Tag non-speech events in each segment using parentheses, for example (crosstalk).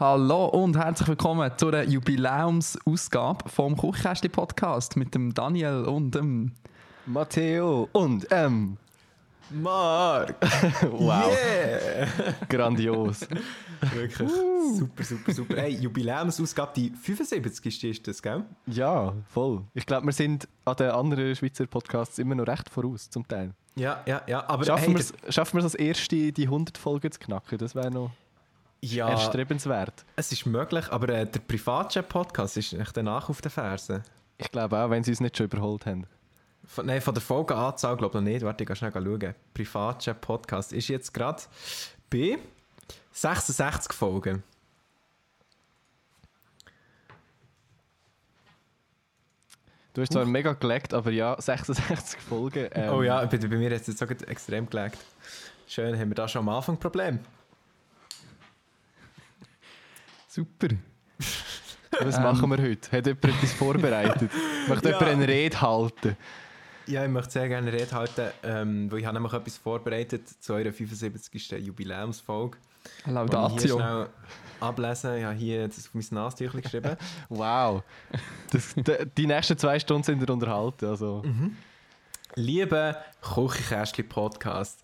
Hallo und herzlich willkommen zu einer Jubiläumsausgabe vom Kuchkästli Podcast mit dem Daniel und dem Matteo und ähm. Mark! (laughs) wow. Yeah! (laughs) Grandios. Wirklich super, super, super. Hey, Jubiläumsausgabe, die 75. ist das, gell? Ja, voll. Ich glaube, wir sind an den anderen Schweizer Podcasts immer noch recht voraus, zum Teil. Ja, ja, ja. Aber Schaffen hey, wir es als erste, die 100 Folgen zu knacken? Das wäre noch ja, erstrebenswert. es ist möglich, aber äh, der Privatchat-Podcast ist echt danach auf den Fersen. Ich glaube auch, wenn sie uns nicht schon überholt haben. Von, nein, von der Folgenanzahl glaube ich noch nicht. Warte, ich kann schnell schauen. Privatchat-Podcast ist jetzt gerade bei 66 Folgen. Du hast zwar mega gelegt, aber ja, (laughs) 66 Folgen. ähm, oh ja, bei, bei mir hat es jetzt sogar extrem gelegt. Schön, haben wir da schon am Anfang ein Problem. Super. Was machen wir heute? Hat jemand etwas vorbereitet? (laughs) Möchte Ja. jemand eine Rede halten? Ja, ich möchte sehr gerne eine Rede halten, ähm, weil ich habe nämlich etwas vorbereitet zu eurer 75. Jubiläumsfolge. die Ich Laudatio. schnell ablesen. Ich habe hier das auf mein Nastüchlein geschrieben. (laughs) Wow. Das, die, die nächsten zwei Stunden sind wir unterhalten. Also. Liebe Kuchikästli-Podcast,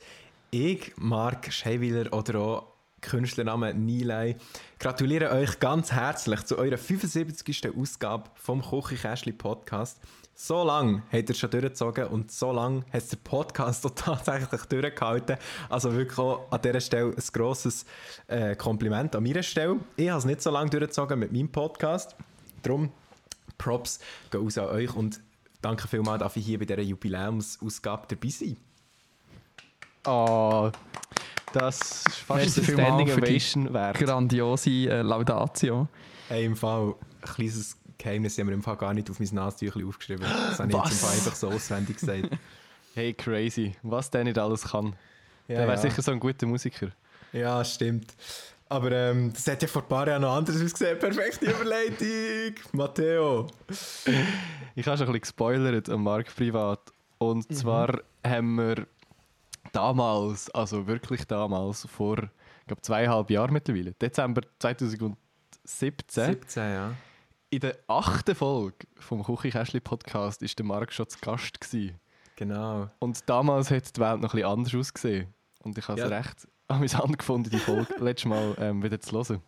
ich, Marc Scheiwiller oder auch Künstlername Nilay, gratuliere euch ganz herzlich zu eurer 75. Ausgabe vom Kuchikästli-Podcast. So lange habt ihr schon durchgezogen und so lange hat der Podcast (laughs) auch tatsächlich durchgehalten. Also wirklich auch an dieser Stelle ein grosses äh, Kompliment an meiner Stelle. Ich habe es nicht so lange durchgezogen mit meinem Podcast. Darum Props gehen raus an euch und danke vielmals, dass ich hier bei dieser Jubiläumsausgabe dabei sein Oh, das ist fast eine Standing Ovation wert. Grandiose äh, Laudatio. Hey, im Fall, ein kleines Geheimnis haben wir im Fall gar nicht auf mein Nastüchlein aufgeschrieben. Das habe ich jetzt im Fall einfach so auswendig gesagt. (laughs) Hey, crazy. Was der nicht alles kann. Ja, der wäre ja. sicher so ein guter Musiker. ja stimmt. Aber ähm, das hat ja vor ein paar Jahren noch anders ausgesehen. Perfekte Überleitung, (laughs) Matteo. Ich habe schon ein bisschen gespoilert am Markt privat. Und zwar haben wir damals, also wirklich damals, vor ich glaube, zweieinhalb Jahren mittlerweile, Dezember 2017, 17, ja. in der achten Folge vom Kuchikästli Podcast ist der Marc schon zu Gast gewesen. Genau. Und damals hat die Welt noch ein bisschen anders ausgesehen. Und ich habe es Ja. recht amüsant (laughs) gefunden, die Folge letztes Mal ähm, wieder zu hören.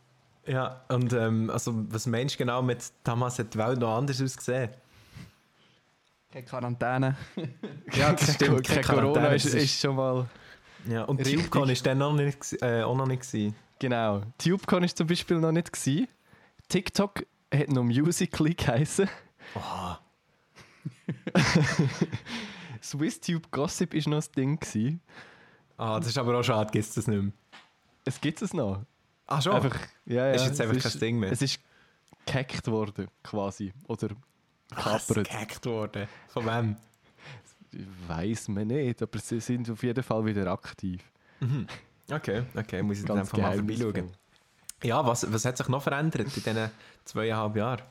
Ja, und ähm, also, was meinst du genau mit damals hat die Welt noch anders ausgesehen? Keine Quarantäne. (laughs) Ja, das stimmt. Kein keine Corona Quarantäne, ist, das ist schon mal... Ja, und Richtig. TubeCon ist dann noch nicht, äh, auch noch nicht gewesen. Genau. TubeCon ist zum Beispiel noch nicht gewesen. TikTok hat noch Musical.ly geheißen. Oh. (laughs) SwissTube Gossip ist noch das Ding gewesen. Ah, das ist aber auch schade, gibt es das nicht mehr. Es gibt es noch. Ah, schon? Einfach, ja, ja, ist jetzt es einfach ist, kein Ding mehr. Es ist gehackt worden, quasi. Oder Was? kapert. Gehackt worden. Von wem? Weiß man nicht, aber sie sind auf jeden Fall wieder aktiv. Okay, okay, muss ich dann Ganz einfach mal vorbeischauen. Ja, was, was hat sich noch verändert in diesen zweieinhalb Jahren?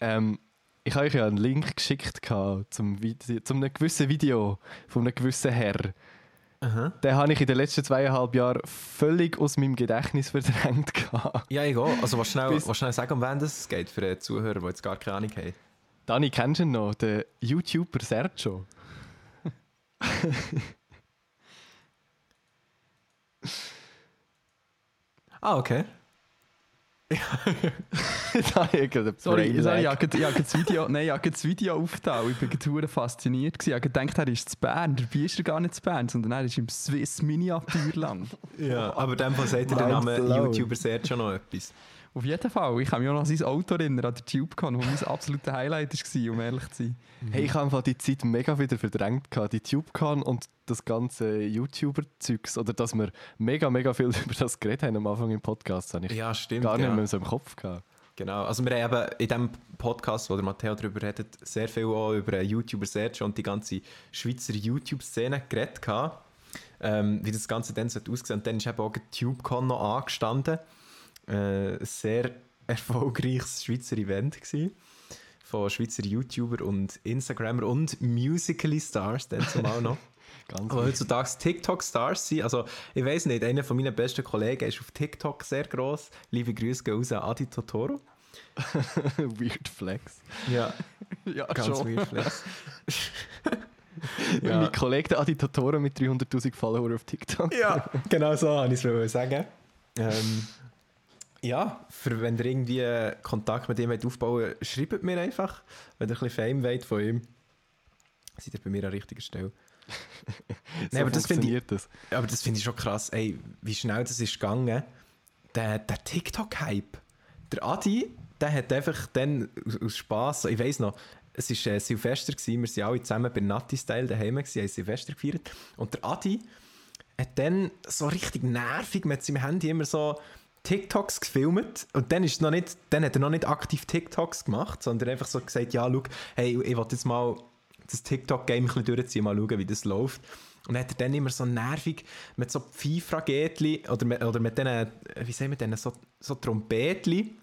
Ähm, ich habe euch ja einen Link geschickt zum, zum einem gewissen Video von einem gewissen Herr. Aha. Den habe ich in den letzten zweieinhalb Jahren völlig aus meinem Gedächtnis verdrängt. Ja, ich auch. Also, was schnell, was schnell sagen, um wen das geht für die Zuhörer, die jetzt gar keine Ahnung haben. Dani, kennst du ihn noch? Den YouTuber Sergio. Ah, okay. da habe ich gerade einen Sorry, (laughs) sorry ich habe das Video, (laughs) nein, ich habe das Video aufgetan. Ich war gerade fasziniert. gewesen. Ich habe gedacht, er ist zu Bern. Dabei ist er gar nicht zu Bern, sondern er ist im Swiss Miniaturland. Ja, aber in dem Fall sagt ihr der Name. YouTuber sehr schon noch etwas. Auf jeden Fall. Ich kann mich auch noch an sein Auto erinnern, an der TubeCon, wo mein absoluter Highlight war, um ehrlich zu sein. Hey, ich habe einfach die Zeit mega wieder verdrängt. Gehabt. Die TubeCon und das ganze YouTuber-Zeugs. Oder dass wir mega, mega viel (laughs) über das geredet haben am Anfang im Podcast. Das habe ich Ja, stimmt. gar nicht ja. mehr so im Kopf gehabt. Genau, also wir haben eben in dem Podcast, wo der Matteo darüber redet, sehr viel auch über YouTuber Search und die ganze Schweizer YouTube-Szene geredet gehabt, ähm, wie das Ganze dann sollte aussehen. Und dann ist eben auch TubeCon noch angestanden. Äh, ein sehr (laughs) erfolgreiches Schweizer Event gewesen, von Schweizer YouTuber und Instagrammer und Musical.ly Stars, dann zumal noch. (laughs) Ganz Aber heutzutage TikTok-Stars sind. Also, ich weiß nicht, einer von meinen besten Kollegen ist auf TikTok sehr gross. Liebe Grüße gehen raus an Adi Totoro. (laughs) Weird Flex. Ja, Ja, ganz weird flex. Ja. Mein Kollege der Adi Totoro mit 300'000 Follower auf TikTok. Ja, genau so habe ich es sagen. Ähm, ja, für wenn ihr irgendwie Kontakt mit ihm aufbauen wollt, schreibt mir einfach. Wenn ihr ein bisschen Fame wollt von ihm, seid ihr bei mir an richtiger Stelle. (laughs) so Nee, aber das finde ich- das. Aber das finde ich schon krass, ey, wie schnell das ist gegangen. Der, der TikTok-Hype. Der Adi, der hat einfach dann aus, aus Spass, ich weiß noch, es war äh, Silvester, gewesen, wir waren alle zusammen bei Natti-Style daheim, gewesen, haben Silvester gefeiert. Und der Adi hat dann so richtig nervig mit seinem Handy immer so TikToks gefilmt und dann, ist noch nicht, dann hat er noch nicht aktiv TikToks gemacht, sondern einfach so gesagt, ja, schau, hey, ich will jetzt mal das TikTok-Game ein bisschen durchziehen, mal schauen, wie das läuft. Und dann hat er dann immer so nervig mit so FIFA-Gätli oder mit, oder mit diesen, wie sagen wir denn, so, so Trompetli,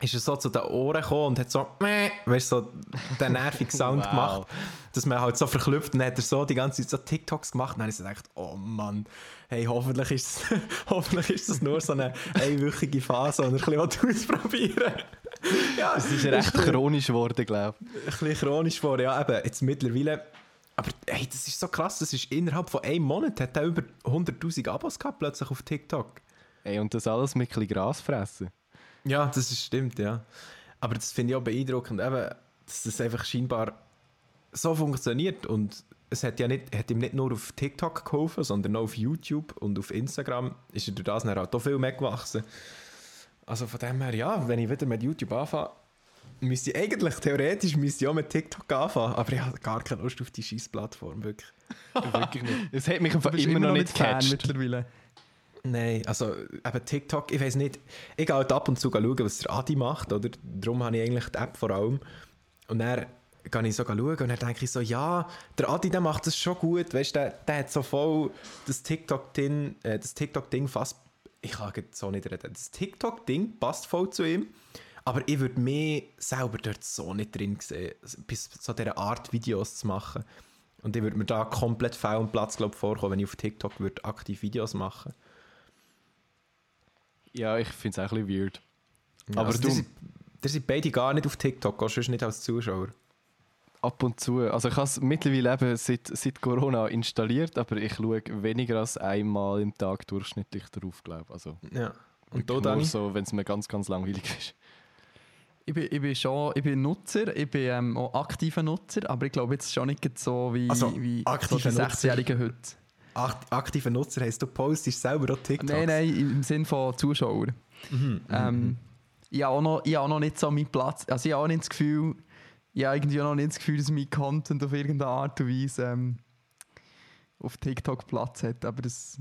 ist er so zu den Ohren gekommen und hat so, meh, weißt so den nervigen Sound (laughs) Wow. gemacht, dass man halt so verklüpft und hat er so die ganze Zeit so TikToks gemacht und dann habe ich so gedacht, oh Mann, hey, hoffentlich ist, (laughs) hoffentlich ist das nur so eine einwöchige Phase und ein bisschen (laughs) ausprobieren ja, Es ist recht chronisch geworden, glaube ich. ein bisschen chronisch vor, ja, eben, jetzt mittlerweile. Aber hey, das ist so krass, das ist innerhalb von einem Monat hat er über 100'000 Abos gehabt plötzlich auf TikTok. Ey, und das alles mit ein bisschen Gras fressen. Ja, das ist, stimmt, ja. Aber das finde ich auch beeindruckend, eben, dass das einfach scheinbar so funktioniert und es hat ja nicht, hat ihm nicht nur auf TikTok geholfen, sondern auch auf YouTube und auf Instagram ist er durch das dann halt auch viel mehr gewachsen. Also von dem her, ja, wenn ich wieder mit YouTube anfange, müsste ich eigentlich, theoretisch müsste ich auch mit TikTok anfangen, aber ich habe gar keine Lust auf die scheiß Plattform, wirklich. (laughs) Wirklich nicht. Es hat mich einfach bist immer, noch nicht Fan gecatcht. mittlerweile. Nein, also eben TikTok, ich weiß nicht, ich gehe halt ab und zu schauen, was der Adi macht, oder? Darum habe ich eigentlich die App vor allem. Und dann gehe ich so schauen und dann denke ich so, ja, der Adi, der macht das schon gut, weißt du, der, der hat so voll das TikTok-Ding, äh, das TikTok-Ding fast, ich kann jetzt so nicht reden, das TikTok-Ding passt voll zu ihm, aber ich würde mich selber dort so nicht drin sehen, bis so dieser Art Videos zu machen. Und ich würde mir da komplett fehl und Platz, glaube vorkommen, wenn ich auf TikTok würde aktiv Videos machen Ja, ich finde es auch ein bisschen weird. Ja, Aber also du- Die sind, beide gar nicht auf TikTok, sonst nicht als Zuschauer. Ab und zu. Also ich habe es mittlerweile eben seit, seit Corona installiert, aber ich schaue weniger als einmal im Tag durchschnittlich drauf, glaube ich. Also Ja. Und Dani? nur so, wenn es mir ganz, ganz langweilig ist. Ich bin, ich bin schon ich bin Nutzer, ich bin ähm, auch aktiver Nutzer, aber ich glaube jetzt schon nicht so wie, Also, wie so aktiver die Nutzer? 16-Jährigen heute. Akt aktiver Nutzer heisst, du postest selber auch TikToks. Nein, nein, im Sinn von Zuschauer. Mhm, Ähm, ich habe auch, noch- ich auch noch nicht so meinen Platz. Also ich habe auch nicht das Gefühl, ich habe irgendwie auch noch nicht das Gefühl, dass mein Content auf irgendeine Art und Weise ähm, auf TikTok Platz hat. Aber das,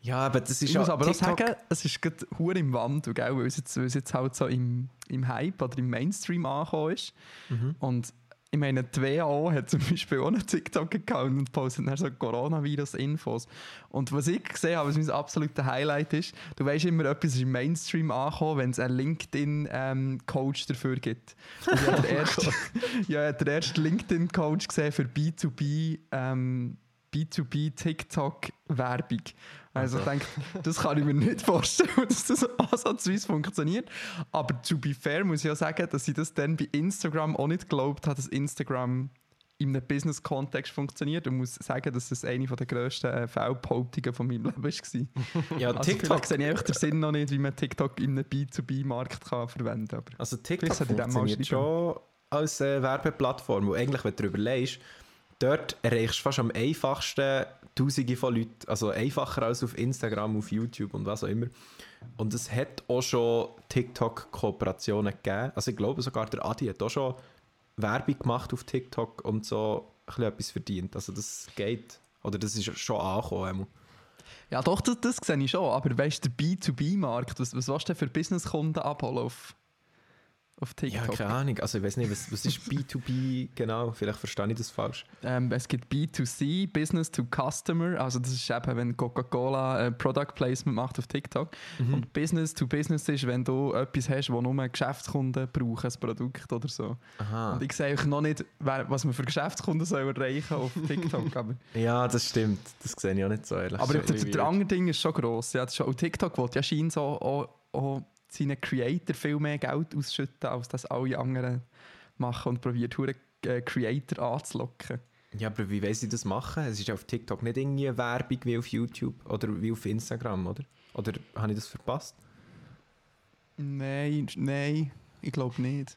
Ja, aber das ist ich muss aber TikTok, auch sagen, es ist gerade hure im Wandel, gell? weil es jetzt, weil es jetzt halt so im, im Hype oder im Mainstream angekommen ist. Mhm. Und ich meine, die WHO hat zum Beispiel auch einen TikTok-Account und postet dann so Coronavirus-Infos. Und was ich gesehen habe, was mein absoluter Highlight ist, du weißt immer, etwas ist im Mainstream angekommen, wenn es einen LinkedIn-Coach dafür gibt. Und ich habe den (laughs) ersten, (laughs) ja, ersten LinkedIn-Coach gesehen für B2B, ähm, B2B TikTok-Werbung. Also ich denke, das kann ich mir nicht (laughs) vorstellen, dass das ansatzweise funktioniert. Aber to be fair muss ich ja sagen, dass ich das dann bei Instagram auch nicht geglaubt habe, dass Instagram in einem Business-Kontext funktioniert. Und muss sagen, dass das eine der grössten äh, Fehlbehauptungen von meinem Leben war. ja, Also TikTok, sehe ich einfach den Sinn noch nicht, wie man TikTok in einem B2B-Markt kann verwenden kann. Also TikTok funktioniert schon als äh, Werbeplattform, wo eigentlich, wenn du darüber leist, dort erreichst du fast am einfachsten Tausende von Leuten, also einfacher als auf Instagram, auf YouTube und was auch immer. Und es hat auch schon TikTok-Kooperationen gegeben. Also ich glaube sogar der Adi hat auch schon Werbung gemacht auf TikTok und so ein etwas verdient. Also das geht. Oder das ist schon angekommen. Ja, doch, das, das sehe ich schon. Aber weißt du, der B2B-Markt, was, was willst du denn für Businesskunden abholen auf, auf Ja, TikTok. keine Ahnung. Also ich weiß nicht, was, was ist B2B (laughs) genau? Vielleicht verstehe ich das falsch. Ähm, es gibt B2C, Business to Customer. Also das ist eben, wenn Coca-Cola äh, Product Placement macht auf TikTok. Mhm. Und Business to Business ist, wenn du etwas hast, wo nur Geschäftskunden brauchen, ein Produkt oder so. Aha. Und ich sehe euch noch nicht, was man für Geschäftskunden soll erreichen auf (laughs) TikTok. aber Ja, das stimmt. Das sehe ich auch nicht so ehrlich. aber der, der andere Ding ist schon gross. Ja, das ist schon, und TikTok will ja scheinbar so auch, auch seinen Creator viel mehr Geld ausschütten, als das alle anderen machen und probiert, hure, äh, Creator anzulocken. Ja, aber wie wollen sie das machen? Es ist auf TikTok nicht irgendwie eine Werbung wie auf YouTube oder wie auf Instagram, oder? Oder habe ich das verpasst? Nein, nein, ich glaube nicht.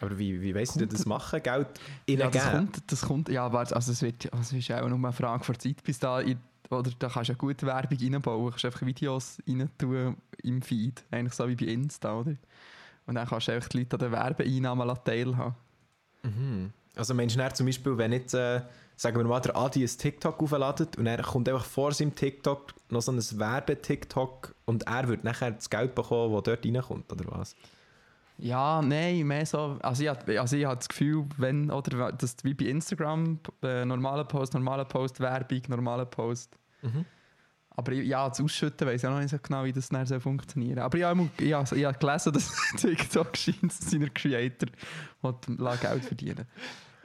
Aber wie, wie sie denn das machen? Geld ihnen Ja, das kommt, das kommt, ja, warte, also es wird, also es ist auch nur eine Frage von Zeit, bis da, in, oder da kannst du ja gute Werbung reinbauen, du kannst einfach Videos rein tun im Feed, eigentlich so wie bei Insta, oder? Und dann kannst du einfach die Leute an den Werbeeinnahmen teilhaben. Mhm. Also Menschen zum Beispiel, wenn jetzt, äh, sagen wir mal, der Adi ein TikTok aufladet und er kommt einfach vor seinem TikTok noch so ein Werbe-TikTok und er wird nachher das Geld bekommen, das dort reinkommt, oder was? Ja, nein, mehr so, also ich, also ich habe das Gefühl, wenn, oder, dass wie bei Instagram, äh, normaler Post, normaler Post, Werbung, normaler Post. Mhm. Aber ja, das Ausschütten weiß ich auch noch nicht so genau, wie das dann soll funktionieren Aber ich habe ich, hab- ich hab gelesen, (laughs) dass TikTok scheint seiner Creator will Geld verdienen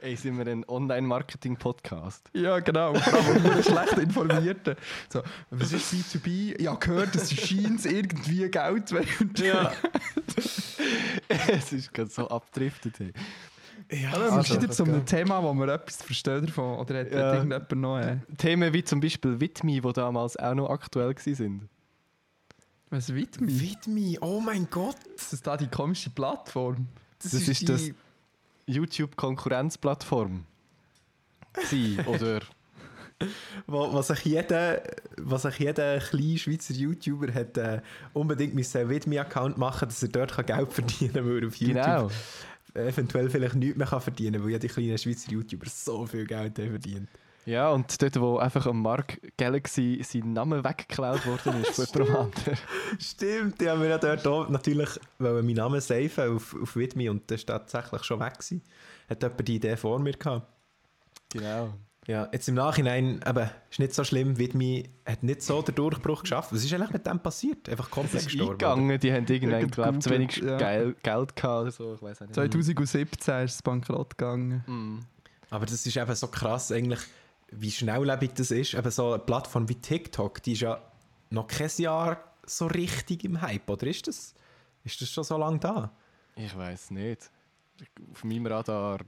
Ey, sind wir ein Online-Marketing-Podcast? Ja, genau. Vor schlecht Informierten. So, was ist B2B? Ich habe gehört, dass sie scheint irgendwie Geld wollen. Ja. (laughs) es ist gerade so abdriftet. Hey. Ja Aber Also, sind jetzt einem okay. Thema, wo wir etwas verstehen davon. Oder hat, Ja. hat irgendjemand noch... Äh, Themen wie zum Beispiel Witmi, die damals auch noch aktuell waren. was Widmi? Widmi, oh mein Gott! Das ist da die komische Plattform. Das ist das- YouTube-Konkurrenzplattform. Sie, (laughs) oder was sich jeder, was sich jeder kleine Schweizer YouTuber hat äh, unbedingt mit seinem Widmi-Account machen, dass er dort Geld verdienen kann, auf YouTube genau. Eventuell vielleicht nichts mehr kann verdienen kann, weil ja die kleinen Schweizer YouTuber so viel Geld haben verdient. Ja, und dort, wo einfach am Mark Galaxy sein Name weggeklaut worden ist von jemandem anderen. Stimmt, haben wir ja dort natürlich wollen meinen Namen safen auf, auf Widmi und das war tatsächlich schon weg. Gewesen. Hat jemand die Idee vor mir gehabt. Genau. Ja, jetzt im Nachhinein, eben, ist nicht so schlimm, Widmi hat nicht so den Durchbruch geschafft. Was ist eigentlich mit dem passiert? Einfach Es komplett ist gestorben. oder? eingegangen, die haben irgendwann, Irgend glaube zu wenig ja. Geld gehabt oder so, ich weiß nicht. 2017 ist es bankrott gegangen. Mm. Aber das ist eben so krass eigentlich, wie schnelllebig das ist. Eben so eine Plattform wie TikTok, die ist ja noch kein Jahr so richtig im Hype, oder ist das, ist das schon so lange da? Ich weiß nicht. Auf meinem Radar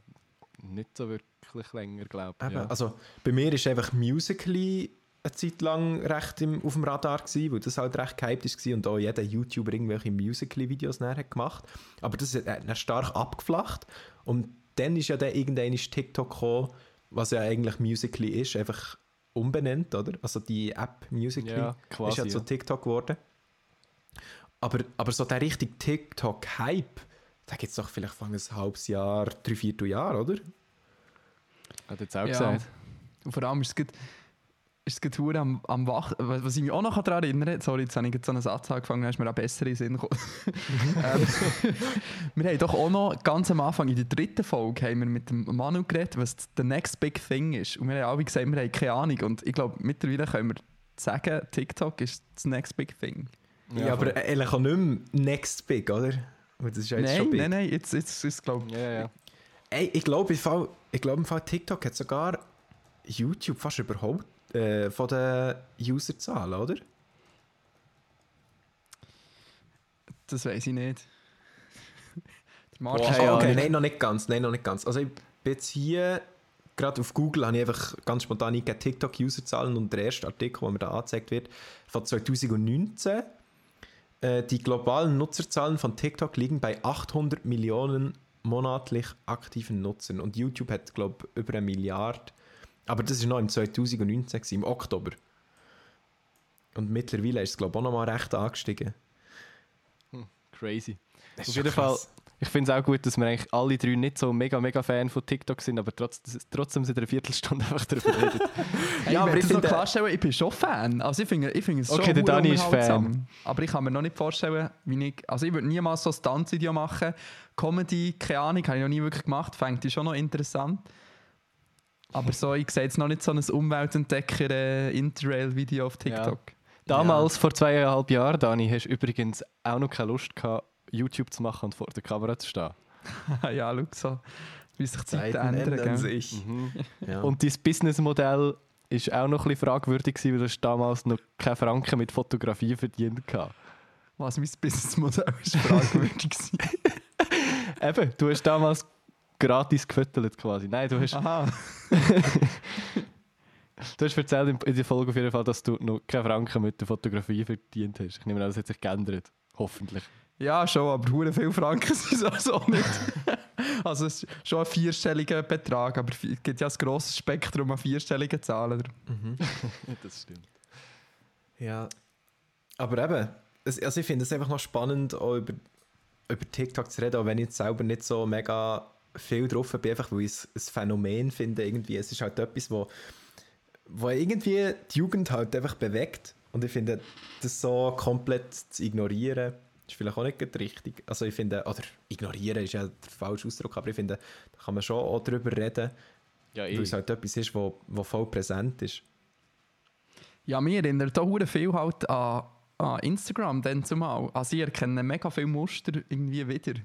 nicht so wirklich länger, glaube ich. Ja. Also bei mir ist einfach Musical.ly eine Zeit lang recht im, auf dem Radar gewesen, weil das halt recht gehypt war und auch jeder YouTuber irgendwelche Musical.ly-Videos gemacht. Aber das hat dann stark abgeflacht und dann ist ja dann irgendwann ist TikTok gekommen, was ja eigentlich Musical.ly ist, einfach umbenannt, oder? Also die App Musical.ly Ja, quasi, ist ja zu. TikTok geworden. Aber, aber so der richtige TikTok-Hype, da gibt es doch vielleicht von ein halbes Jahr, drei, vier Jahre, oder? Hat jetzt auch Ja. gesagt. Und vor allem ist es gerade ist es am, am Wach... Was ich mich auch noch daran erinnere, sorry, jetzt habe ich gerade so einen Satz angefangen, dann ist mir auch besser in Sinn gekommen. (laughs) ähm, (laughs) wir haben doch auch noch ganz am Anfang, in der dritten Folge, haben wir mit dem Manu geredet, was the next big thing ist. Und wir haben alle gesagt, wir haben keine Ahnung. Und ich glaube, mittlerweile können wir sagen, TikTok ist das next big thing. Ja, aber voll. eigentlich auch nicht mehr next big, oder? Das ist ja jetzt schon Nein, big. nein, nein, jetzt, jetzt ist es, glaube Ja, ja, ja. Ey, ich glaube, im Fall, ich glaube, im Fall TikTok hat sogar YouTube fast überhaupt äh, von den Userzahlen, oder? das weiß ich nicht. (laughs) Der Boah, Martin keine okay, nein, noch nicht ganz, nein, noch nicht ganz. Also ich bin jetzt hier, gerade auf Google habe ich einfach ganz spontan eingegeben, TikTok-Userzahlen und der erste Artikel, der mir da angezeigt wird, von 2019. Äh, die globalen Nutzerzahlen von TikTok liegen bei 800 Millionen monatlich aktiven Nutzern und YouTube hat, glaube ich, über eine Milliarde. Aber das war noch im 2019, gewesen, im Oktober. Und mittlerweile ist es, glaube ich, auch noch mal recht angestiegen. Crazy. Das Auf jeden krass. Fall, Ich finde es auch gut, dass wir eigentlich alle drei nicht so mega, mega Fan von TikTok sind, aber trotz, trotzdem seit einer Viertelstunde (laughs) einfach darüber reden. Hey, Ja, aber ich noch finde- klarstellen, ich bin schon Fan. Also ich finde, ich finde es schon Okay, der hure Dani ist. Fan. Aber ich kann mir noch nicht vorstellen, wie ich... Also ich würde niemals so ein Tanzvideo machen. Comedy, keine Ahnung, habe ich noch nie wirklich gemacht. Fängt ich schon noch interessant. Aber so, ich sehe jetzt noch nicht so ein Umweltentdecker-Interrail-Video auf TikTok. Damals, vor zweieinhalb Jahren, Dani, hast du übrigens auch noch keine Lust gehabt, YouTube zu machen und vor der Kamera zu stehen. (laughs) Ja, schau so, wie sich die Zeiten ändern. ändern sich. Ja. Und dein Businessmodell ist auch noch ein bisschen fragwürdig, gewesen, weil du hast damals noch keine Franken mit Fotografie verdient gehabt. Was mein Businessmodell ist fragwürdig. (laughs) Eben, du hast damals gratis gefüttert quasi. Nein, du hast, Aha. (laughs) du hast erzählt in, in der Folge auf jeden Fall, dass du noch keine Franken mit der Fotografie verdient hast. Ich nehme an, das hat sich geändert. Hoffentlich. Ja, schon, aber hure viele Franken (laughs) sind es also auch nicht. (laughs) also es ist schon ein vierstelliger Betrag, aber es gibt ja ein grosses Spektrum an vierstelligen Zahlen. (laughs) das stimmt. Ja. Aber eben, also ich finde es einfach noch spannend, auch über, über TikTok zu reden, auch wenn ich jetzt selber nicht so mega viel drauf bin, einfach weil ich es ein Phänomen finde. Irgendwie. Es ist halt etwas, wo, wo irgendwie die Jugend halt einfach bewegt. Und ich finde, das so komplett zu ignorieren, ist vielleicht auch nicht richtig. Also ich finde, oder ignorieren ist ja der falsche Ausdruck, aber ich finde, da kann man schon auch drüber reden, Ja, weil es halt etwas ist, wo, wo voll präsent ist. Ja, mir erinnert auch hure viel halt an, an Instagram dann zumal. Also ich erkenne mega viele Muster irgendwie wieder.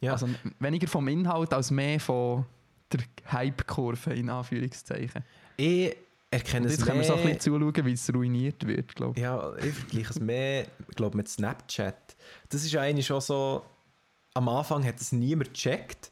Ja. Also weniger vom Inhalt als mehr von der Hype-Kurve in Anführungszeichen. Ich erkenne es jetzt können wir so ein bisschen zuschauen, wie es ruiniert wird, glaube ich. Ja, ich vergleiche es mehr, glaube mit Snapchat. Das ist eigentlich schon so, am Anfang hat es niemand gecheckt.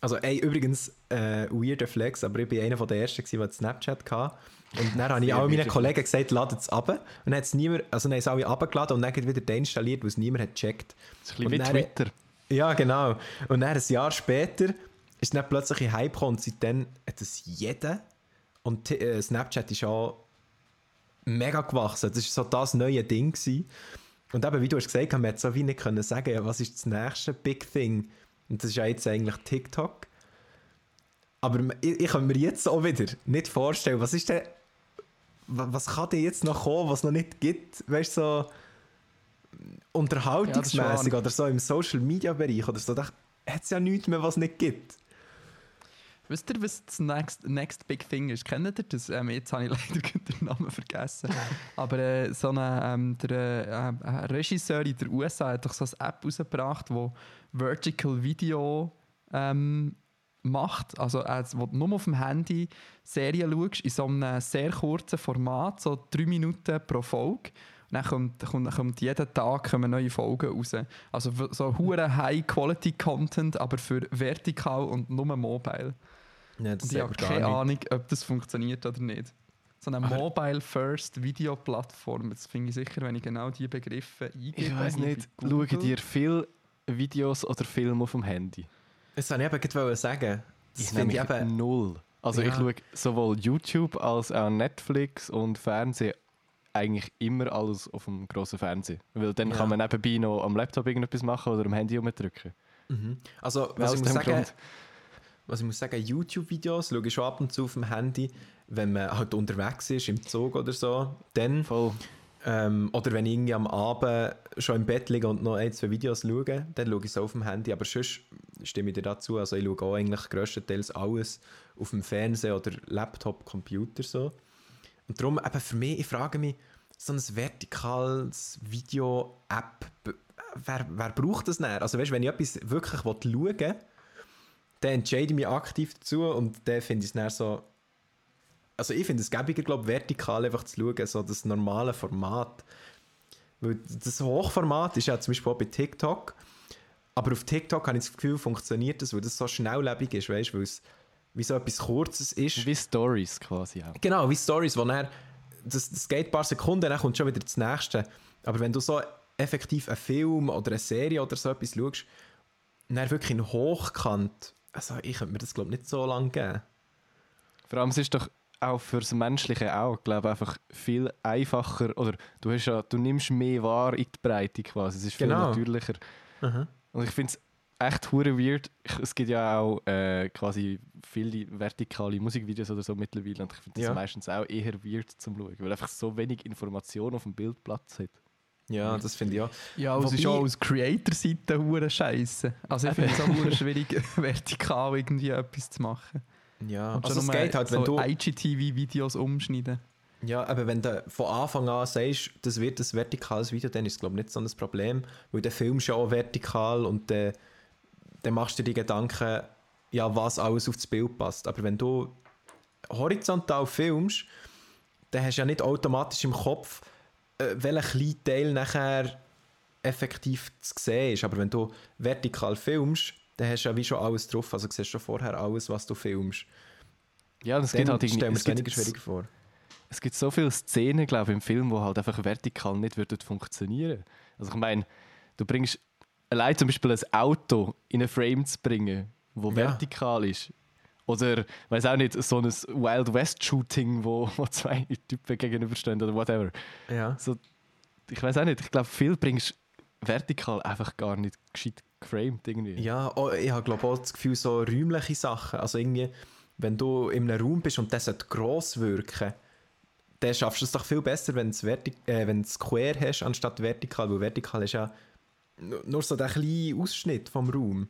Also, ey, übrigens, äh, weirder Flex, aber ich war einer der Ersten, gewesen, der Snapchat hatte. Und dann habe ich all meinen Kollegen gesagt, ladet es ab. Und dann hat es niemand, also dann haben es alle abgeladen und dann wieder deinstalliert, weil es niemand hat gecheckt. Das ist ein bisschen wie Twitter. Ja, genau. Und dann ein Jahr später ist dann plötzlich ein Hype gekommen und seitdem hat es jeder. Und äh, Snapchat ist auch mega gewachsen. Das war so das neue Ding. Gewesen. Und eben, wie du hast gesagt hast, man hätte so wie nicht können sagen, ja, was ist das nächste Big Thing? Und das ist ja jetzt eigentlich TikTok. Aber ich, ich kann mir jetzt auch wieder nicht vorstellen, was ist denn, wa- was kann denn jetzt noch kommen, was es noch nicht gibt? Weißt du, so unterhaltungsmäßig wahr. oder so im Social Media Bereich oder so, da hat es ja nichts mehr, was es nicht gibt. Wisst ihr, was das next, next Big Thing ist? Kennt ihr das? Ähm, jetzt habe ich (laughs) leider den Namen vergessen. Aber äh, so eine, ähm, der äh, äh, Regisseur in den USA hat doch so eine App rausgebracht, wo Vertical Video ähm, macht. Also, äh, wo du nur auf dem Handy Serien schaust, in so einem sehr kurzen Format, so drei Minuten pro Folge. Und dann kommt, kommt, kommt jeden Tag kommen neue Folgen raus. Also so hure High-Quality-Content, aber für vertikal und nur mobile. Ja, das Und ich habe keine Ahnung, ob das funktioniert oder nicht. So eine Mobile-First-Video-Plattform, das finde ich sicher, wenn ich genau diese Begriffe eingebe. Ich weiß nicht, schauen dir viele Videos oder Filme auf dem Handy? Das wollte ich eben gerade sagen. Das Ich finde ich eben... null. Also ich Ja. schaue sowohl YouTube als auch Netflix und Fernsehen eigentlich immer alles auf dem grossen Fernseher. Weil dann Ja. kann man nebenbei noch am Laptop irgendetwas machen oder am Handy rumdrücken. Mhm. Also, Aus was ich, muss sagen, Grund. Was ich muss sagen, YouTube-Videos schaue ich schon ab und zu auf dem Handy, wenn man halt unterwegs ist, im Zug oder so. Dann, ähm, oder wenn ich irgendwie am Abend schon im Bett liege und noch ein, zwei Videos schaue, dann schaue ich so auf dem Handy. Aber sonst stimme ich dir dazu. Also ich schaue auch eigentlich grösstenteils alles auf dem Fernseher oder Laptop, Computer so. Und darum, eben für mich, ich frage mich, so ein vertikales Video-App, wer, wer braucht das näher? Also weißt, wenn ich etwas wirklich schauen will, dann entscheide ich mich aktiv dazu und dann finde ich es näher so, also ich finde es gäbiger, glaube vertikal einfach zu schauen, so das normale Format. Weil das Hochformat ist ja zum Beispiel auch bei TikTok, aber auf TikTok habe ich das Gefühl, funktioniert das, weil das so schnelllebig ist, weißt du, weil es wie so etwas Kurzes ist. Wie Stories quasi auch. Genau, wie Stories, wo dann, das, das geht ein paar Sekunden, dann kommt schon wieder das nächste. Aber wenn du so effektiv einen Film oder eine Serie oder so etwas schaust, dann wirklich in Hochkant, also ich könnte mir das glaube ich nicht so lange geben. Vor allem es ist doch auch fürs menschliche Auge, glaube einfach viel einfacher, oder du, hast ja, du nimmst mehr wahr in die Breite quasi, es ist viel Genau. natürlicher. Und ich finde es echt hure weird. Es gibt ja auch äh, quasi viele vertikale Musikvideos oder so mittlerweile und ich finde das Ja. meistens auch eher weird zum Schauen, weil einfach so wenig Information auf dem Bildplatz hat. Ja, das finde ich auch. Ja, es ist auch aus Creator-Seite hure scheiße. Also ich finde es auch hure (laughs) schwierig, (laughs) vertikal irgendwie etwas zu machen. Ja, Und also schon es geht halt, wenn so du... IGTV-Videos umschneiden. Ja, aber wenn du von Anfang an sagst, das wird ein vertikales Video, dann ist es glaube ich nicht so ein Problem, weil der filmst ja auch vertikal und dann, dann machst du dir die Gedanken, ja, was alles aufs Bild passt. Aber wenn du horizontal filmst, dann hast du ja nicht automatisch im Kopf, äh, welcher kleine Teil nachher effektiv zu sehen ist. Aber wenn du vertikal filmst, dann hast du ja wie schon alles drauf, also siehst du schon vorher alles, was du filmst. Ja, das Dann geht halt irgendwie. stell mir Es weniger gibt, schwierig vor. es gibt so viele Szenen, glaube ich, im Film, wo halt einfach vertikal nicht würden funktionieren. Also ich meine, du bringst allein zum Beispiel ein Auto in einen Frame zu bringen, wo Ja. vertikal ist. Oder, weiß auch nicht, so ein Wild West Shooting, wo, (laughs) wo zwei Typen gegenüberstehen oder whatever. Ja. So, ich weiß auch nicht, ich glaube, viel bringst vertikal einfach gar nicht gescheit geframed irgendwie. Ja, oh, ich habe glaube auch das Gefühl, so räumliche Sachen. Also irgendwie, wenn du in einem Raum bist und das sollte gross wirken, dann schaffst du es doch viel besser, wenn du es äh, wenn du es quer hast, anstatt vertikal. Weil vertikal ist ja nu- nur so der kleine Ausschnitt vom Raum.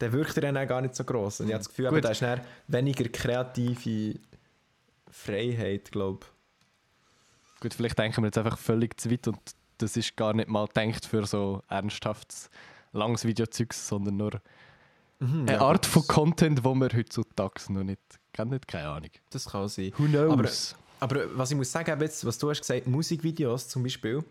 Der wirkt dir dann auch gar nicht so gross. Und ich habe das Gefühl, aber da ist dann weniger kreative Freiheit, glaube ich. Gut, vielleicht denken wir jetzt einfach völlig zu weit und das ist gar nicht mal gedacht für so ernsthaftes, langes Videozeugs, sondern nur Mhm, eine ja, Art von Content, wo wir heutzutage noch nicht kennen, nicht, keine Ahnung. Das kann sein. Who knows? Aber was ich muss sagen, jetzt, was du hast gesagt, Musikvideos zum Beispiel,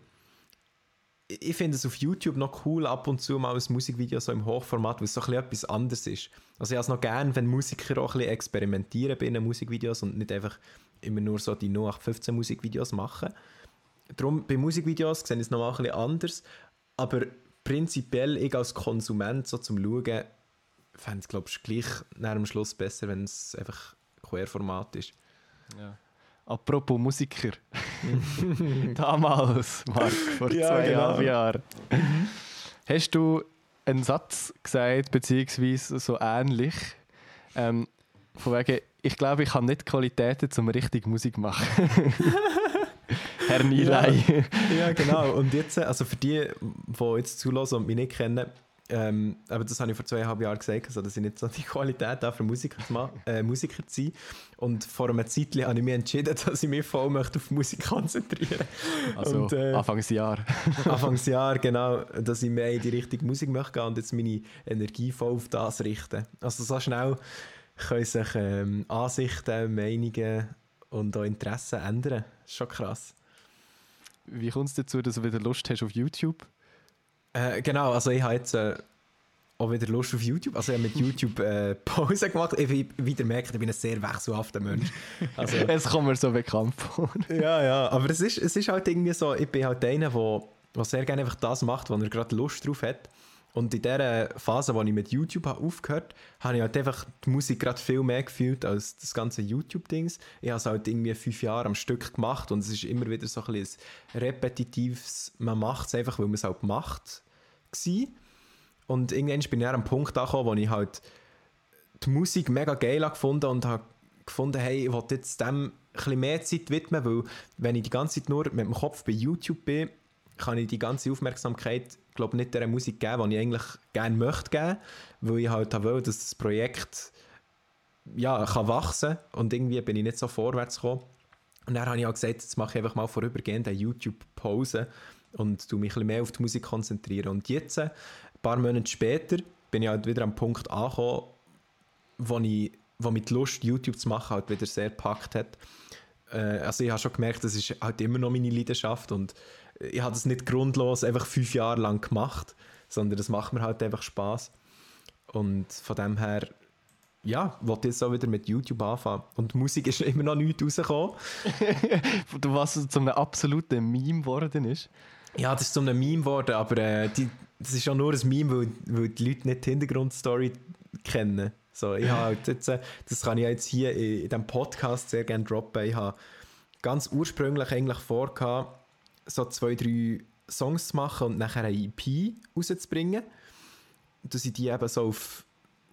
ich ich finde es auf YouTube noch cool, ab und zu mal ein Musikvideo so im Hochformat, weil es so etwas anderes ist. Also ich habe es noch gern, wenn Musiker auch ein bisschen experimentieren bei ihren Musikvideos und nicht einfach immer nur so die 0815 Musikvideos machen. Darum, bei Musikvideos sehe ich es noch mal ein bisschen anders, aber prinzipiell, ich als Konsument so zum Schauen, fände es, glaube ich, gleich nach dem Schluss besser, wenn es einfach Querformat ist. Ja. Apropos Musiker. (laughs) (laughs) Damals, Marc, vor Ja, zweieinhalb genau. Jahren. Hast du einen Satz gesagt, beziehungsweise so ähnlich, ähm, von wegen, ich glaube, ich habe nicht die Qualitäten, um richtig Musik zu machen. (laughs) Herr Nilay. Ja, genau. Und jetzt, also für die, die jetzt zulassen und mich nicht kennen, ähm, aber das habe ich vor zweieinhalb Jahren gesagt, also dass ich nicht so die Qualität habe, für Musiker zu, ma- äh, Musiker zu sein. Und vor einem Zeitchen habe ich mich entschieden, (laughs) dass ich mich voll möchte auf Musik konzentrieren Also Und, äh, Anfangsjahr. (laughs) Anfangsjahr, (laughs) genau, dass ich mehr in die Richtung Musik möchte gehen und jetzt meine Energie voll auf das richten. Also so schnell können sich ähm, Ansichten, Meinungen und auch Interessen ändern. Das ist schon krass. Wie kommt es dazu, dass du wieder Lust hast auf YouTube? Äh, genau, also ich habe jetzt äh, auch wieder Lust auf YouTube. Also ich habe mit YouTube äh, (laughs) Pause gemacht. Ich wie- wieder merkt, ich bin ein sehr wechselhafter Mensch. Also, (laughs) Es kommt mir so bekannt vor. ja, ja, aber es ist, es ist halt irgendwie so, ich bin halt einer, der sehr gerne einfach das macht, wo er gerade Lust drauf hat. Und in dieser Phase, wo ich mit YouTube aufgehört habe, habe ich halt einfach die Musik gerade viel mehr gefühlt als das ganze YouTube-Dings. Ich habe es halt irgendwie fünf Jahre am Stück gemacht und es ist immer wieder so ein, ein repetitives, man macht es einfach, weil man es halt macht, gewesen. Und irgendwann bin ich dann am Punkt angekommen, wo ich halt die Musik mega geil gefunden und habe gefunden, hey, ich will jetzt dem ein mehr Zeit widmen, weil wenn ich die ganze Zeit nur mit dem Kopf bei YouTube bin, kann ich die ganze Aufmerksamkeit, glaube nicht der Musik geben, die ich eigentlich gerne möchte geben, weil ich halt will, dass das Projekt ja, kann wachsen und irgendwie bin ich nicht so vorwärts gekommen. Und dann habe ich auch gesagt, jetzt mache ich einfach mal vorübergehend eine YouTube-Pause und tu mich ein mehr auf die Musik konzentrieren. Und jetzt, ein paar Monate später, bin ich halt wieder am Punkt angekommen, wo, ich, wo mich die Lust, YouTube zu machen, halt wieder sehr gepackt hat. Äh, also ich habe schon gemerkt, das ist halt immer noch meine Leidenschaft und ich habe das nicht grundlos einfach fünf Jahre lang gemacht, sondern das macht mir halt einfach Spaß. Und von dem her, ja, wollte ich jetzt auch wieder mit YouTube anfangen. Und Musik ist immer noch nicht rausgekommen. (laughs) Du, was zu einem absoluten Meme geworden ist. Ja, das ist zu einem Meme geworden, aber äh, die, das ist auch nur ein Meme, weil, weil die Leute nicht die Hintergrundstory kennen. So, ich habe halt jetzt, äh, das kann ich jetzt hier in, in diesem Podcast sehr gerne droppen. Ich habe ganz ursprünglich eigentlich dass ich die eben so auf,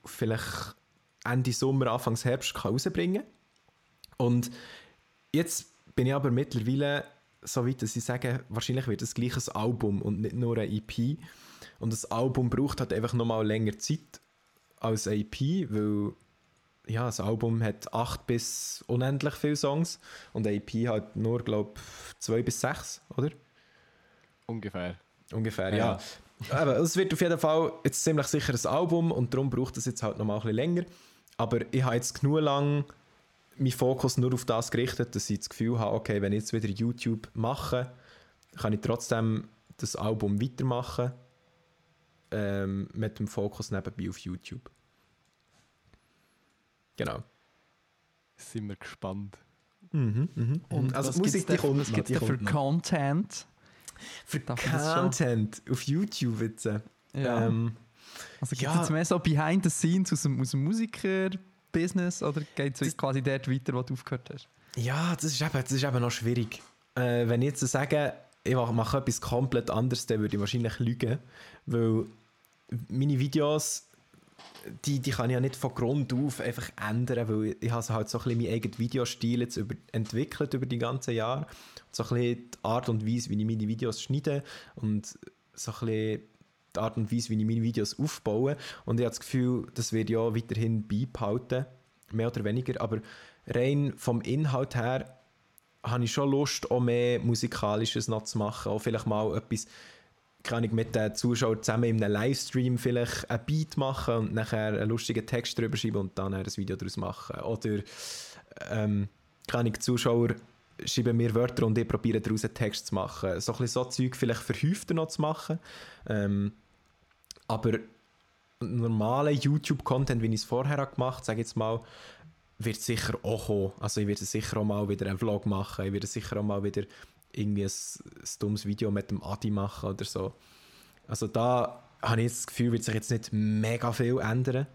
vielleicht Ende Sommer, Anfangs Herbst kann rausbringen. Und jetzt bin ich aber mittlerweile so weit, dass ich sage, wahrscheinlich wird es gleich ein Album und nicht nur ein EP. Und das Album braucht halt einfach nochmal länger Zeit als ein EP, weil ja, das Album hat acht bis unendlich viele Songs und ein EP hat nur, glaube ich, zwei bis sechs, oder? Ungefähr. Ungefähr, ja. Aber es wird auf jeden Fall jetzt ziemlich sicher ein Album und darum braucht es jetzt halt nochmal ein bisschen länger. Aber ich habe jetzt genug lang meinen Fokus nur auf das gerichtet, dass ich das Gefühl habe, okay, wenn ich jetzt wieder YouTube mache, kann ich trotzdem das Album weitermachen ähm, mit dem Fokus nebenbei auf YouTube. Genau. Sind wir gespannt. Mhm, mhm. Und also was Musik, gibt's die kommt was die denn für noch. Content? Für Darf? Content auf YouTube jetzt. Ja. Ähm, also gibt es ja. jetzt mehr so Behind the Scenes aus dem, aus dem Musiker-Business oder geht es quasi dort weiter, wo du aufgehört hast? Ja, das ist eben, das ist eben noch schwierig. Äh, wenn ich jetzt so sage, ich mach- mache etwas komplett anderes, dann würde ich wahrscheinlich lügen. Weil meine Videos, die, die kann ich ja nicht von Grund auf einfach ändern, weil ich habe halt so ein bisschen meinen eigenen Videostil jetzt über, entwickelt über die ganzen Jahre. So ein bisschen die Art und Weise, wie ich meine Videos schneide und so ein bisschen die Art und Weise, wie ich meine Videos aufbaue. Und ich habe das Gefühl, das wird ja weiterhin beibehalten, mehr oder weniger. Aber rein vom Inhalt her habe ich schon Lust, auch mehr Musikalisches noch zu machen. Auch vielleicht mal etwas, kann ich mit den Zuschauern zusammen in einem Livestream vielleicht ein Beat machen und nachher einen lustigen Text drüber schreiben und dann ein Video daraus machen. Oder ähm, kann ich Zuschauer schreiben mir Wörter und ich probiere daraus einen Text zu machen. So ein bisschen so Zeug vielleicht verhäufter noch zu machen. Ähm, aber normalen YouTube-Content, wie ich es vorher habe gemacht sage ich jetzt mal, wird sicher auch kommen. Also ich werde sicher auch mal wieder einen Vlog machen, ich werde sicher auch mal wieder irgendwie ein, ein dummes Video mit dem Adi machen oder so. Also da habe ich das Gefühl, wird sich jetzt nicht mega viel ändern.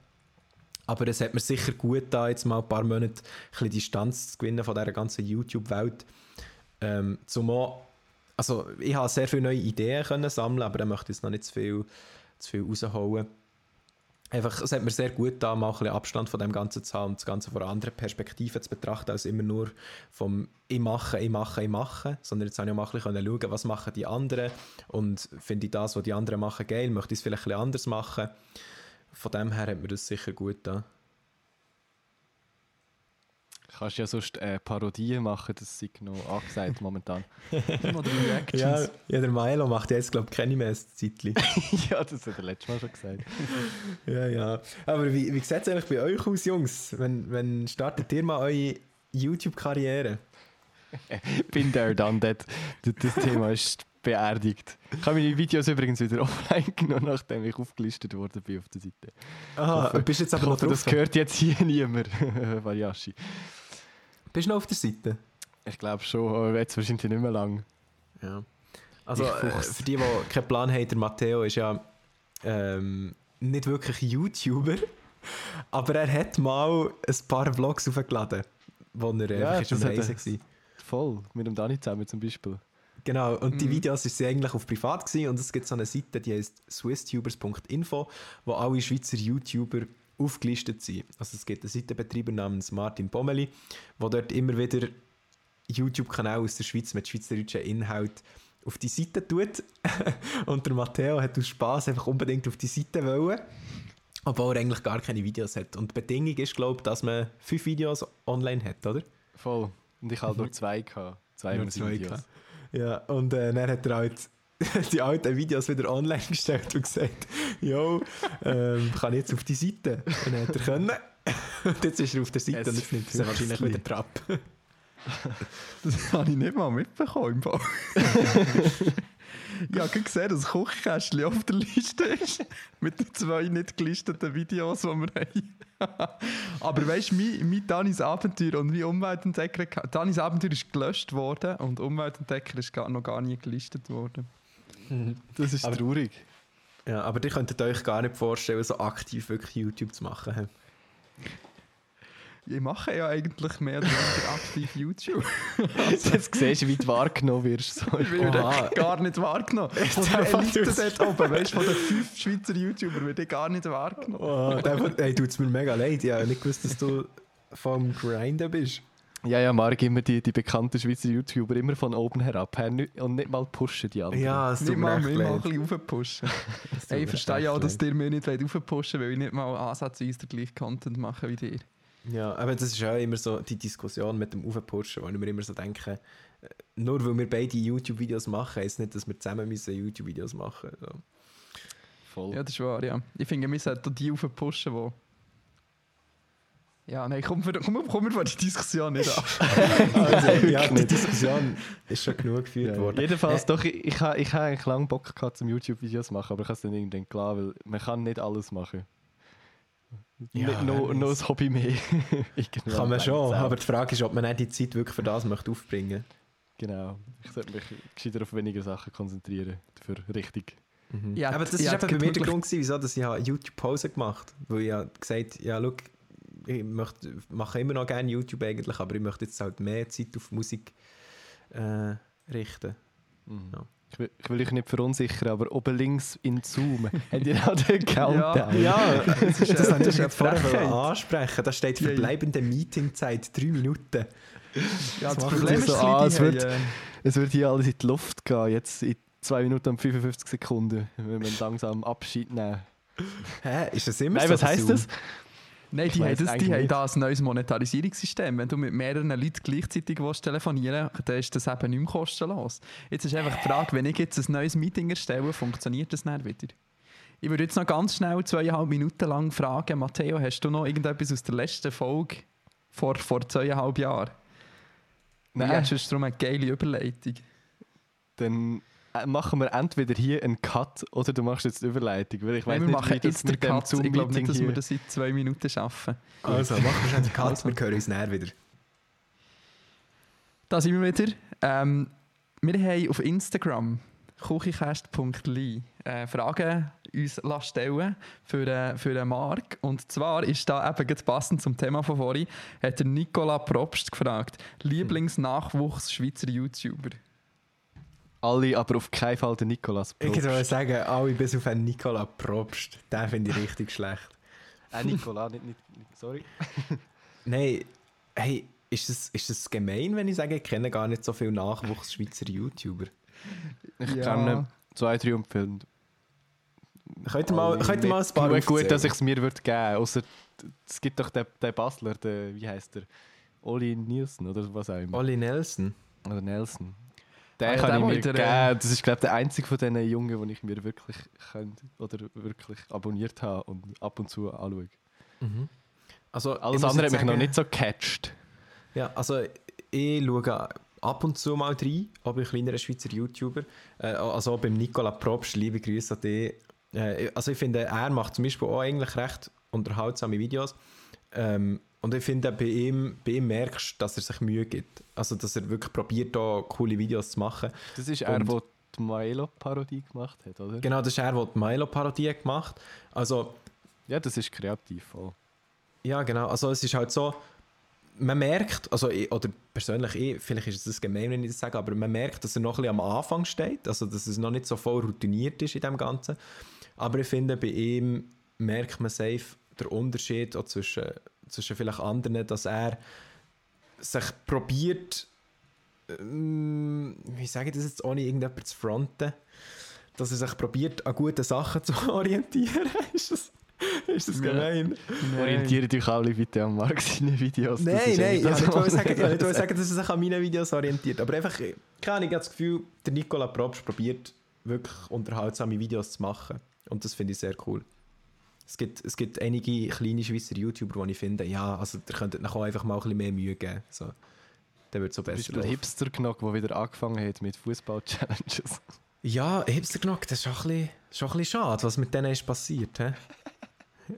Aber es hat mir sicher gut da jetzt mal ein paar Monate ein Distanz zu gewinnen von dieser ganzen YouTube-Welt. Ähm, zumal, also ich habe sehr viele neue Ideen können sammeln, aber da möchte ich jetzt noch nicht zu viel, zu viel rausholen. Einfach, es hat mir sehr gut da mal ein bisschen Abstand von dem Ganzen zu haben und das Ganze von einer anderen Perspektive zu betrachten, als immer nur vom ich mache, ich mache, ich mache, sondern jetzt habe ich auch mal ein bisschen schauen, was machen die anderen und finde ich das, was die anderen machen, geil, möchte ich es vielleicht ein bisschen anders machen. Von dem her hat mir das sicher gut da. Kannst ja sonst äh, Parodien machen, das ist noch angesagt momentan. (laughs) Oder Reactions? Ja, ja, der Milo macht ja jetzt, glaube ich, keine mehr (laughs) ja, das hat er letztes Mal schon gesagt. ja, ja. Aber wie, wie sieht es eigentlich bei euch aus, Jungs? Wenn, wenn startet ihr mal eure YouTube-Karriere? (laughs) Bin there, done that. Das, Thema ist beerdigt. Ich habe meine Videos übrigens wieder offline genommen, nachdem ich aufgelistet worden bin auf der Seite. Aha, hoffe- bist jetzt aber noch hoffe, drauf? das hört jetzt hier niemand, Variashi. Bist du noch auf der Seite? Ich glaube schon, aber jetzt wahrscheinlich nicht mehr lang. Ja. Also, äh, für die, die keinen Plan haben, der Matteo ist ja ähm, nicht wirklich YouTuber, (laughs) aber er hat mal ein paar Vlogs aufgeladen, wo er Ja, einfach er- Reisen war. Voll, mit dem Dani zusammen zum Beispiel. Genau, und die Mhm. Videos sind eigentlich auf privat gewesen, und es gibt so eine Seite, die heißt swisstubers.info, wo alle Schweizer YouTuber aufgelistet sind. Also es gibt einen Seitenbetreiber namens Martin Bommeli, der dort immer wieder YouTube-Kanäle aus der Schweiz mit schweizerdeutschen Inhalt auf die Seite tut. (laughs) und der Matteo hat aus Spaß einfach unbedingt auf die Seite wollen. Obwohl er eigentlich gar keine Videos hat. Und die Bedingung ist, glaube ich, dass man fünf Videos online hat, oder? Voll. Und ich hatte nur zwei. Gehabt. Zwei Nur zwei Videos. gehabt. Ja, und äh, dann hat er halt (laughs) die alten Videos wieder online gestellt und gesagt, jo, ähm, kann ich jetzt auf die Seite? Und dann hat er können. (laughs) Und jetzt ist er auf der Seite Es und jetzt nimmt er sie wahrscheinlich wieder Trab. (laughs) Das habe ich nicht mal mitbekommen im Fall. ich habe gesehen, dass das Kochkästchen auf der Liste ist. Mit den zwei nicht gelisteten Videos, die wir haben. Aber weißt du, mein, mein Danis Abenteuer und wie Umweltentdecker. Danis Abenteuer ist gelöscht worden und Umweltentdecker ist noch gar nie gelistet worden. (laughs) Das ist Aber- traurig. Ja, aber ihr könntet euch gar nicht vorstellen, so aktiv wirklich YouTube zu machen. Ich mache ja eigentlich mehr oder weniger aktiv YouTube. (laughs) Jetzt siehst du, wie du wahrgenommen wirst. So. (laughs) Ich werde Oha. gar nicht wahrgenommen. Von der Elite dort oben, weißt du, von den fünf Schweizer YouTuber werde ich gar nicht wahrgenommen. Oh, tut es mir mega leid. Ich habe nicht gewusst, dass du vom Grinden bist. Ja, ja, Marc, immer die, die bekannten Schweizer YouTuber immer von oben herab? Nicht- und nicht mal pushen die anderen. Ja, es Nicht tut mir mal, echt mich mal ein bisschen aufpushen. (laughs) Hey, ich verstehe ja auch, dass ihr mir nicht aufpushen wollt, weil ich nicht mal ansatzweise den gleichen Content mache wie dir. Ja, aber das ist ja immer so die Diskussion mit dem Aufpushen, wo ich mir immer so denke, äh, nur weil wir beide YouTube-Videos machen, heisst nicht, dass wir zusammen müssen YouTube-Videos machen so. Voll. Ja, das ist wahr, ja. Ich finde, wir sollten die aufpushen, die... Ja, nein, komm, komm, komm, komm wir von die Diskussion nicht an. (laughs) Also, ja, die Diskussion ist schon genug geführt Ja, worden. jedenfalls, doch, ich, ich, ha- ich habe eigentlich lange Bock gehabt, zum YouTube-Videos zu machen, aber ich habe es dann irgendwann klar, weil man kann nicht alles machen. Ja, nicht weiß. ein Hobby mehr. (laughs) Irgendwann Kann man schon, aber die Frage ist, ob man nicht die Zeit wirklich für das möchte aufbringen Genau. Ich sollte mich gescheiter auf weniger Sachen konzentrieren. Für richtig. möchte. Ja, aber das ja, ist eben bei mir der Grund, gewesen, wieso dass ich habe YouTube-Pause gemacht habe. Weil ich habe gesagt ja, schau, ich möchte, mache immer noch gerne YouTube eigentlich, aber ich möchte jetzt halt mehr Zeit auf Musik äh, richten. Ja. Ich, will, ich will euch nicht verunsichern, aber oben links in Zoom (laughs) habt ihr auch den Countdown. Ja, das, ist, das äh, das ich ist jetzt vorher eine Frechheit. ansprechen. Da steht Ja, ja. verbleibende Meetingzeit 3 Minuten. Ja, das macht Problem ist, so die es wird- äh, Es wird hier alles in die Luft gehen, jetzt in 2 Minuten und 55 Sekunden, wenn wir langsam Abschied nehmen. Hä? Ist das immer Nein, so? was heisst Zoom? das? Nein, die haben, das, die haben da ein neues Monetarisierungssystem. Wenn du mit mehreren Leuten gleichzeitig willst telefonieren willst, dann ist das eben nicht mehr kostenlos. Jetzt ist einfach die Frage, wenn ich jetzt ein neues Meeting erstelle, funktioniert das nicht wieder? Ich würde jetzt noch ganz schnell zweieinhalb Minuten lang fragen, Matteo, hast du noch irgendetwas aus der letzten Folge vor, vor zweieinhalb Jahren? Nein. Nein. Jetzt ist darum eine geile Überleitung. Dann machen wir entweder hier einen Cut oder du machst jetzt die Überleitung. Weil ich weiß wir nicht, machen wie jetzt den mit dem Cut. Ich glaube nicht, dass wir hier... das in zwei Minuten schaffen. Also, machen wir den Cut, Also. wir hören uns näher wieder. Da sind wir wieder. Ähm, wir haben auf Instagram kuchicast.li äh, Fragen uns lassen stellen für, äh, für den Marc. Und zwar ist da eben gerade passend zum Thema von vorhin, hat der Nicola Probst gefragt, Lieblingsnachwuchs Schweizer YouTuber. Alle, aber auf keinen Fall der Nikolas Ich Probst. würde sagen, alle bis auf einen Nikola Probst. Den finde ich richtig schlecht. Äh, Nikola, nicht, nicht, nicht, sorry. (laughs) Nein, hey, ist das, ist das gemein, wenn ich sage, ich kenne gar nicht so viele Nachwuchs-Schweizer YouTuber? Ich Ja. kann zwei, drei empfehlen. Könnt ihr mal, könnt ihr mal ein paar genug gut, dass ich es mir würde geben würde. es gibt doch den, den Basler, den, wie heißt der? Oli Nielsen oder was auch immer. Olli Nelson. Oder Nelson. Den kann ich mir geben. Das ist, glaube ich, der einzige von diesen Jungen, den ich mir wirklich könnte, oder wirklich abonniert habe und ab und zu anschaue. Also, ich Alles andere hat mich noch sagen- nicht so gecatcht. Ja, also ich schaue ab und zu mal rein, auch bei kleineren Schweizer YouTuber. Äh, also auch beim Nicola Probst, liebe Grüße an dich. Äh, also ich finde, er macht zum Beispiel auch eigentlich recht unterhaltsame Videos. Ähm, und ich finde, bei ihm, bei ihm merkst du, dass er sich Mühe gibt. Also, dass er wirklich probiert, da coole Videos zu machen. Das ist er, der die Milo-Parodie gemacht hat, oder? Genau, das ist er, der die Milo-Parodie gemacht Also, Ja, das ist kreativ. Voll. Ja, genau. Also es ist halt so, man merkt, also ich, oder persönlich ich, vielleicht ist es gemein, wenn ich das sage, aber man merkt, dass er noch ein bisschen am Anfang steht, also dass es noch nicht so voll routiniert ist in dem Ganzen. Aber ich finde, bei ihm merkt man safe den Unterschied auch zwischen, zwischen vielleicht anderen, dass er sich probiert, ähm, wie sage ich das jetzt, ohne irgendjemanden zu fronten, dass er sich probiert, an guten Sachen (laughs) zu orientieren. ist das, ist das gemein? Orientiert euch alle bitte an Marc seine Videos. Nein, nein, ich wollte nicht sagen, nicht ich sagen, dass er sich an meinen Videos orientiert. Aber einfach, keine Ahnung, ich habe das Gefühl, der Nicola Probst probiert wirklich unterhaltsame Videos zu machen. Und das finde ich sehr cool. Es gibt, es gibt einige kleine Schweizer YouTuber, die ich finde, ja, also ihr könntet nachher einfach mal ein bisschen mehr Mühe geben. So. Dann wird es so besser Beispiel laufen. Hipster Knock, der wieder angefangen hat mit Fußball-Challenges. Ja, Hipster genug, das ist schon ein bisschen, schon ein bisschen schade, was mit denen ist passiert. He?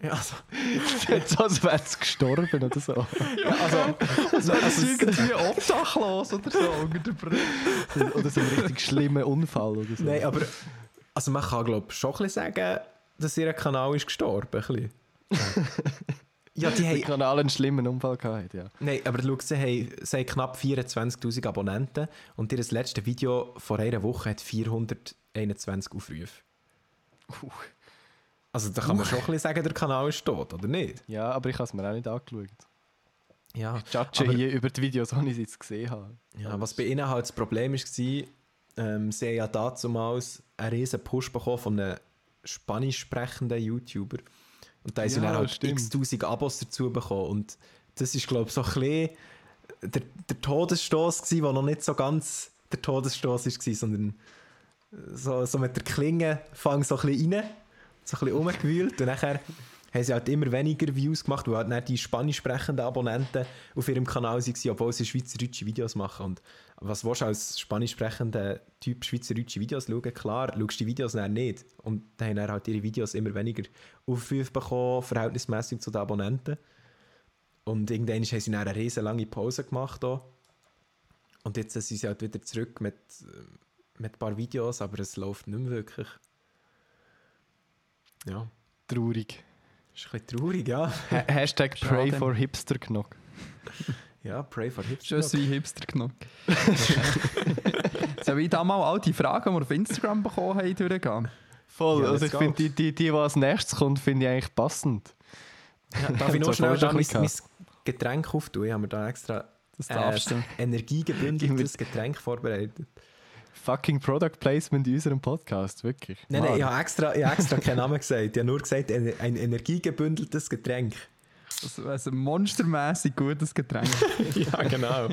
Ja, also, (laughs) Jetzt als wäre es gestorben oder so. (laughs) also, Also, das ist irgendwie obdachlos oder so unter der Brille. (laughs) oder so ein richtig schlimmer Unfall oder so. Nein, aber also man kann glaube schon ein bisschen sagen, dass ihr Kanal ist gestorben. Bisschen. (laughs) Ja, die haben... Kanal einen schlimmen Unfall gehabt, ja. Nein, aber schau, sie haben, sie haben knapp 24'000 Abonnenten und ihr letzte Video vor einer Woche hat 421 Aufrufe. Also da kann man schon ein bisschen sagen, der Kanal ist tot, oder nicht? Ja, aber ich habe es mir auch nicht angeschaut. Ja. Ich judge Aber- hier über die Videos, ohne sie jetzt gesehen habe. Ja, was bei ihnen halt das Problem war, ähm, sie haben ja damals einen riesen Push bekommen von einem spanisch sprechenden YouTuber. Und da Ja, dann halt stimmt. x-tausend Abos dazu bekommen. Und das ist, glaube ich, so ein bisschen der, der Todesstoß gewesen, der noch nicht so ganz der Todesstoß war, sondern so, so mit der Klinge fang so ein bisschen rein, so ein bisschen rumgewühlt und nachher haben sie halt immer weniger Views gemacht, weil halt die spanisch sprechenden Abonnenten auf ihrem Kanal waren, obwohl sie schweizerdeutsche Videos machen. Und was willst du als spanisch sprechender Typ schweizerdeutsche Videos schauen? Klar, schaust du die Videos dann nicht. Und dann haben dann halt ihre Videos immer weniger Aufrufe bekommen, verhältnismäßig zu den Abonnenten. Und irgendwann haben sie dann eine riesen lange Pause gemacht. Auch. Und jetzt sind sie halt wieder zurück mit, äh, mit ein paar Videos, aber es läuft nicht mehr wirklich. Ja, Traurig. ist ein bisschen traurig, ja. Ha Hashtag Pray for Hipster Knock. (laughs) Ja, Pray for Je Hipster. suis Hipster genug. Soll ich da mal all die Fragen, die wir auf Instagram bekommen haben, durchgehen? Voll, Ja, also ich finde, die, die, die, die als nächstes kommt, finde ich eigentlich passend. Ja, darf ich noch schnell da mein, mein Getränk auftun? Ich habe mir da extra Das äh, darfst du. energiegebündeltes Getränk vorbereitet. Fucking Product Placement in unserem Podcast, wirklich. Nein, Mann. nein, ich habe extra, ich habe extra keinen Namen gesagt. Ich habe nur gesagt, ein, ein energiegebündeltes Getränk. Das ist ein monstermäßig gutes Getränk. (laughs) ja, genau.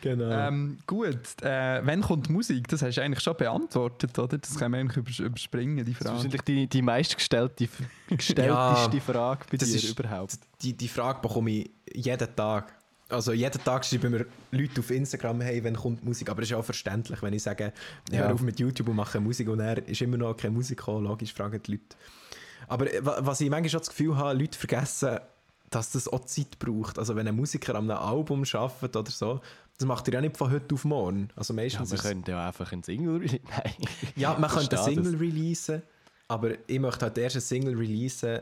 genau. ähm, gut, äh, wann kommt Musik? Das hast du eigentlich schon beantwortet, oder? Das können wir eigentlich übers überspringen, die Das ist Frage. wahrscheinlich die, die meistgestellte, gestellteste Ja, Frage bei das dir ist- überhaupt. die, die Frage bekomme ich jeden Tag. Also jeden Tag schreiben mir Leute auf Instagram, hey, wann kommt Musik? Aber es ist auch verständlich, wenn ich sage, ich Ja. höre auf mit YouTube und mache Musik und er ist immer noch keine Musik gekommen. Logisch fragen die Leute. Aber äh, wa- was ich manchmal schon das Gefühl habe, Leute vergessen, dass das auch Zeit braucht. Also wenn ein Musiker an einem Album arbeitet oder so, das macht er ja nicht von heute auf morgen. Also Ja, meistens wir ist- können ja einfach ein Single releasen. Ja, man könnte (laughs) verstehe Single releasen, aber ich möchte halt erst eine Single releasen,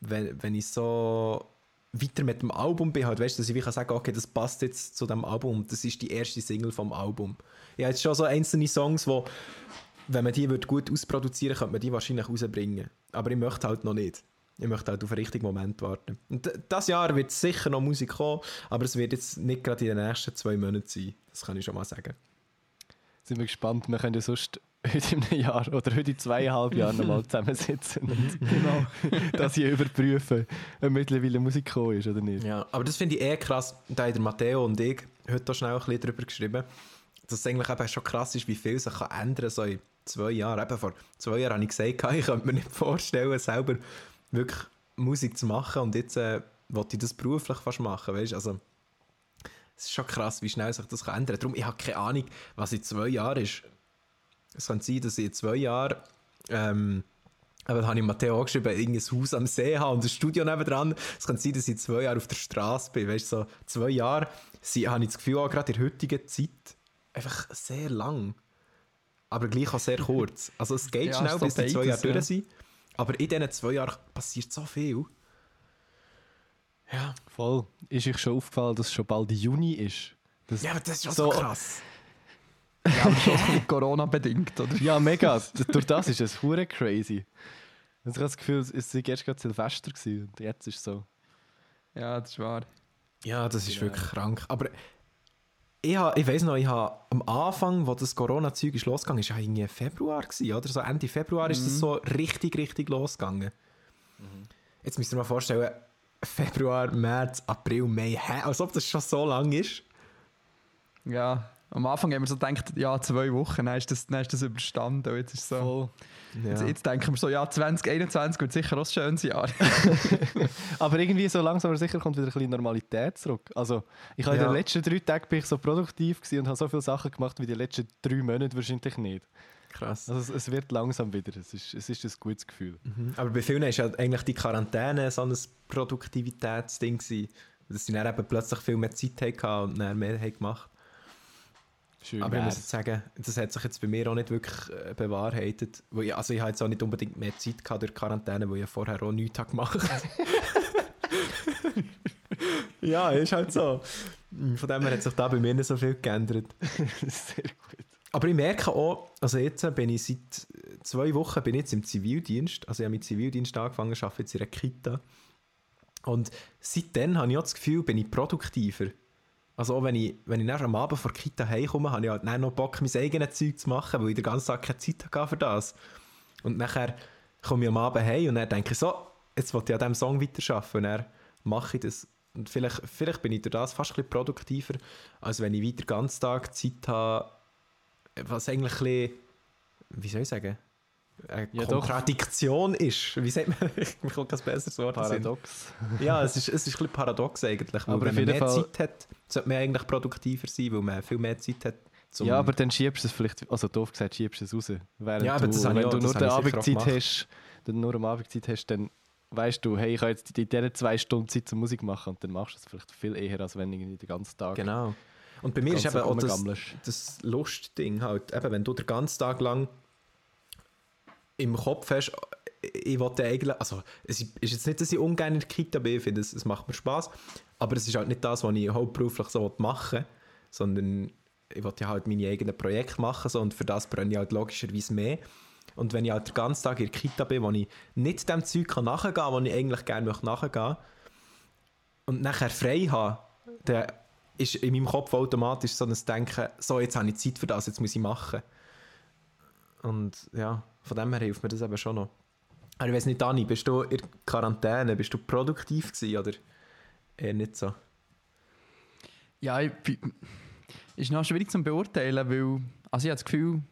wenn, wenn ich so weiter mit dem Album bin, halt, weißt du, dass ich wie kann sagen okay, das passt jetzt zu dem Album, das ist die erste Single vom Album. Ich habe jetzt schon so einzelne Songs, wo, wenn man die würde gut ausproduzieren könnte man die wahrscheinlich rausbringen. Aber ich möchte halt noch nicht. Ich möchte halt auf den richtigen Moment warten. Und das Jahr wird sicher noch Musik kommen, aber es wird jetzt nicht gerade in den nächsten zwei Monaten sein. Das kann ich schon mal sagen. Sind wir gespannt. Wir können ja sonst heute in einem Jahr oder heute in zweieinhalb Jahren nochmal zusammensitzen und (laughs) Genau. (laughs) das hier überprüfen, ob mittlerweile Musik gekommen ist oder nicht. Ja, aber das finde ich eh krass. Da haben Matteo und ich heute auch schnell ein bisschen drüber geschrieben, dass es eigentlich eben schon krass ist, wie viel sich kann ändern so in zwei Jahren. Eben vor zwei Jahren habe ich gesagt, (laughs) ich könnte mir nicht vorstellen, selber wirklich Musik zu machen und jetzt äh, wollte ich das beruflich fast machen, weißt? Also es ist schon krass, wie schnell sich das kann ändern kann. Darum, ich habe keine Ahnung, was in zwei Jahren ist. Es kann sein, dass ich in zwei Jahren ähm, aber da habe ich Matteo auch geschrieben, irgendein Haus am See habe und ein Studio nebendran. Es kann sein, dass ich zwei Jahre auf der Straße bin. Weißt so zwei Jahre sie, habe ich das Gefühl, auch gerade in der heutigen Zeit einfach sehr lang. Aber gleich auch sehr kurz. Also es geht Ja, schnell, so bis die zwei Jahre ja. durch sind. Aber in diesen zwei Jahren passiert so viel. Ja, Voll. Ist euch schon aufgefallen, dass es schon bald Juni ist? Das, ja aber das ist schon So- so krass. Ja, (laughs) aber schon Corona-bedingt, oder? Ja, mega. Durch das ist es hure crazy. Also ich habe das Gefühl, es war erst gerade Silvester gewesen und jetzt ist es so. Ja, das ist wahr. Ja, das ist Ja. wirklich krank. Aber ich, ha, ich weiß noch, ich habe am Anfang, wo das Corona-Zeug losgegangen ist, ja irgendwie Februar gewesen, oder? So Ende Februar ist das so richtig, richtig losgegangen. Jetzt müsst ihr mal vorstellen, Februar, März, April, Mai, hä? Als ob das schon so lang ist. Ja, am Anfang haben wir so gedacht, ja, zwei Wochen, dann ist das, dann ist das überstanden. Jetzt, ist so, Voll. jetzt, jetzt denken wir so, ja, 2021 wird sicher auch ein schönes Jahr. (laughs) (laughs) Aber irgendwie so langsam aber sicher kommt wieder ein bisschen Normalität zurück. Also ich habe in Ja. den letzten drei Tagen bin ich so produktiv gewesen und habe so viele Sachen gemacht wie die letzten drei Monate wahrscheinlich nicht. Krass. Also es, wird langsam wieder. Es ist, es ist ein gutes Gefühl. Mhm. Aber bei vielen ist ja eigentlich die Quarantäne so ein Produktivitätsding gewesen, dass sie dann eben plötzlich viel mehr Zeit hatten und mehr haben gemacht Schön Aber ich muss wär's. jetzt sagen, das hat sich jetzt bei mir auch nicht wirklich äh, bewahrheitet. Ich, also ich habe jetzt auch nicht unbedingt mehr Zeit gehabt durch die Quarantäne, weil ich vorher auch nichts gemacht habe. (laughs) ja, ist halt so. Von dem her hat sich da bei mir nicht so viel geändert. (laughs) Sehr gut. Aber ich merke auch, also jetzt bin ich seit zwei Wochen bin ich jetzt im Zivildienst. Also ich habe mit Zivildienst angefangen, arbeite jetzt in einer Kita. Und seitdem habe ich auch das Gefühl, bin ich produktiver. Also auch wenn ich, wenn ich am Abend vor der Kita heimkomme, habe ich halt dann noch Bock, mein eigenes Zeug zu machen, weil ich den ganzen Tag keine Zeit hatte für das. Und nachher komme ich am Abend heim und dann denke ich so, jetzt will ich an diesem Song weiterarbeiten und dann mache ich das. Und vielleicht, vielleicht bin ich durch das fast ein bisschen produktiver, als wenn ich weiter den ganzen Tag Zeit habe, was eigentlich ein bisschen, wie soll ich sagen, eine Ja, doch. Kontradiktion ist. Wie sagt man? (laughs) Mir kommt kein besseres Wort. Paradox. Ja, es ist, es ist ein bisschen paradox eigentlich. Aber wenn man mehr Fall- Zeit hat, sollte man eigentlich produktiver sein, weil man viel mehr Zeit hat. Zum ja, aber dann schiebst du es vielleicht, also doof gesagt, schiebst du es raus. Während Ja, aber du, das ich wenn auch- du nur ich auch Abendzeit hast, dann nur am Abendzeit hast, dann weißt du, hey, ich habe jetzt in diesen zwei Stunden Zeit zur Musik machen und dann machst du es vielleicht viel eher, als wenn du den ganzen Tag Genau. Und bei mir ist eben auch das, das Lustding halt, eben, wenn du den ganzen Tag lang im Kopf hast, ich wollte eigentlich, also es ist jetzt nicht, dass ich ungern in der Kita bin, ich finde, es, es macht mir Spaß, aber es ist halt nicht das, was ich hauptberuflich so machen will, sondern ich wollte ja halt meine eigenen Projekte machen so, und für das brenne ich halt logischerweise mehr. Und wenn ich halt den ganzen Tag in der Kita bin, wo ich nicht dem Zeug kann nachgehen kann, wo ich eigentlich gerne möchte nachgehen und nachher frei habe, dann ist in meinem Kopf automatisch so ein Denken, so, jetzt habe ich Zeit für das, jetzt muss ich machen. Und ja, von dem her hilft mir das eben schon noch. Aber ich weiß nicht, Dani, bist du in der Quarantäne, bist du produktiv gewesen oder eher nicht so? Ja, ich, bin- ist noch schwierig zu beurteilen, weil also ich habe das Gefühl,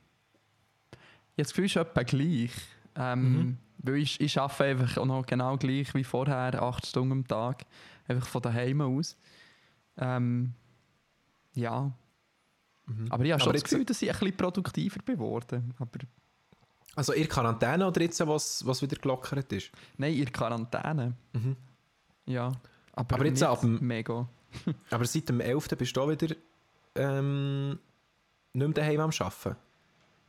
ich habe das Gefühl, es ist etwa gleich. Ähm, Mhm. Weil ich, ich arbeite einfach auch noch genau gleich wie vorher, acht Stunden am Tag, einfach von daheim aus. Ähm, ja, aber ich habe schon Aber das Gefühl, dass ich ein bisschen produktiver geworden Aber Also in Quarantäne oder jetzt, was, was wieder gelockert ist? nein, in Quarantäne. Mhm. Ja, aber, Aber jetzt ab dem- mega. (laughs) Aber seit dem 11. bist du auch wieder ähm, nicht mehr daheim am Arbeiten.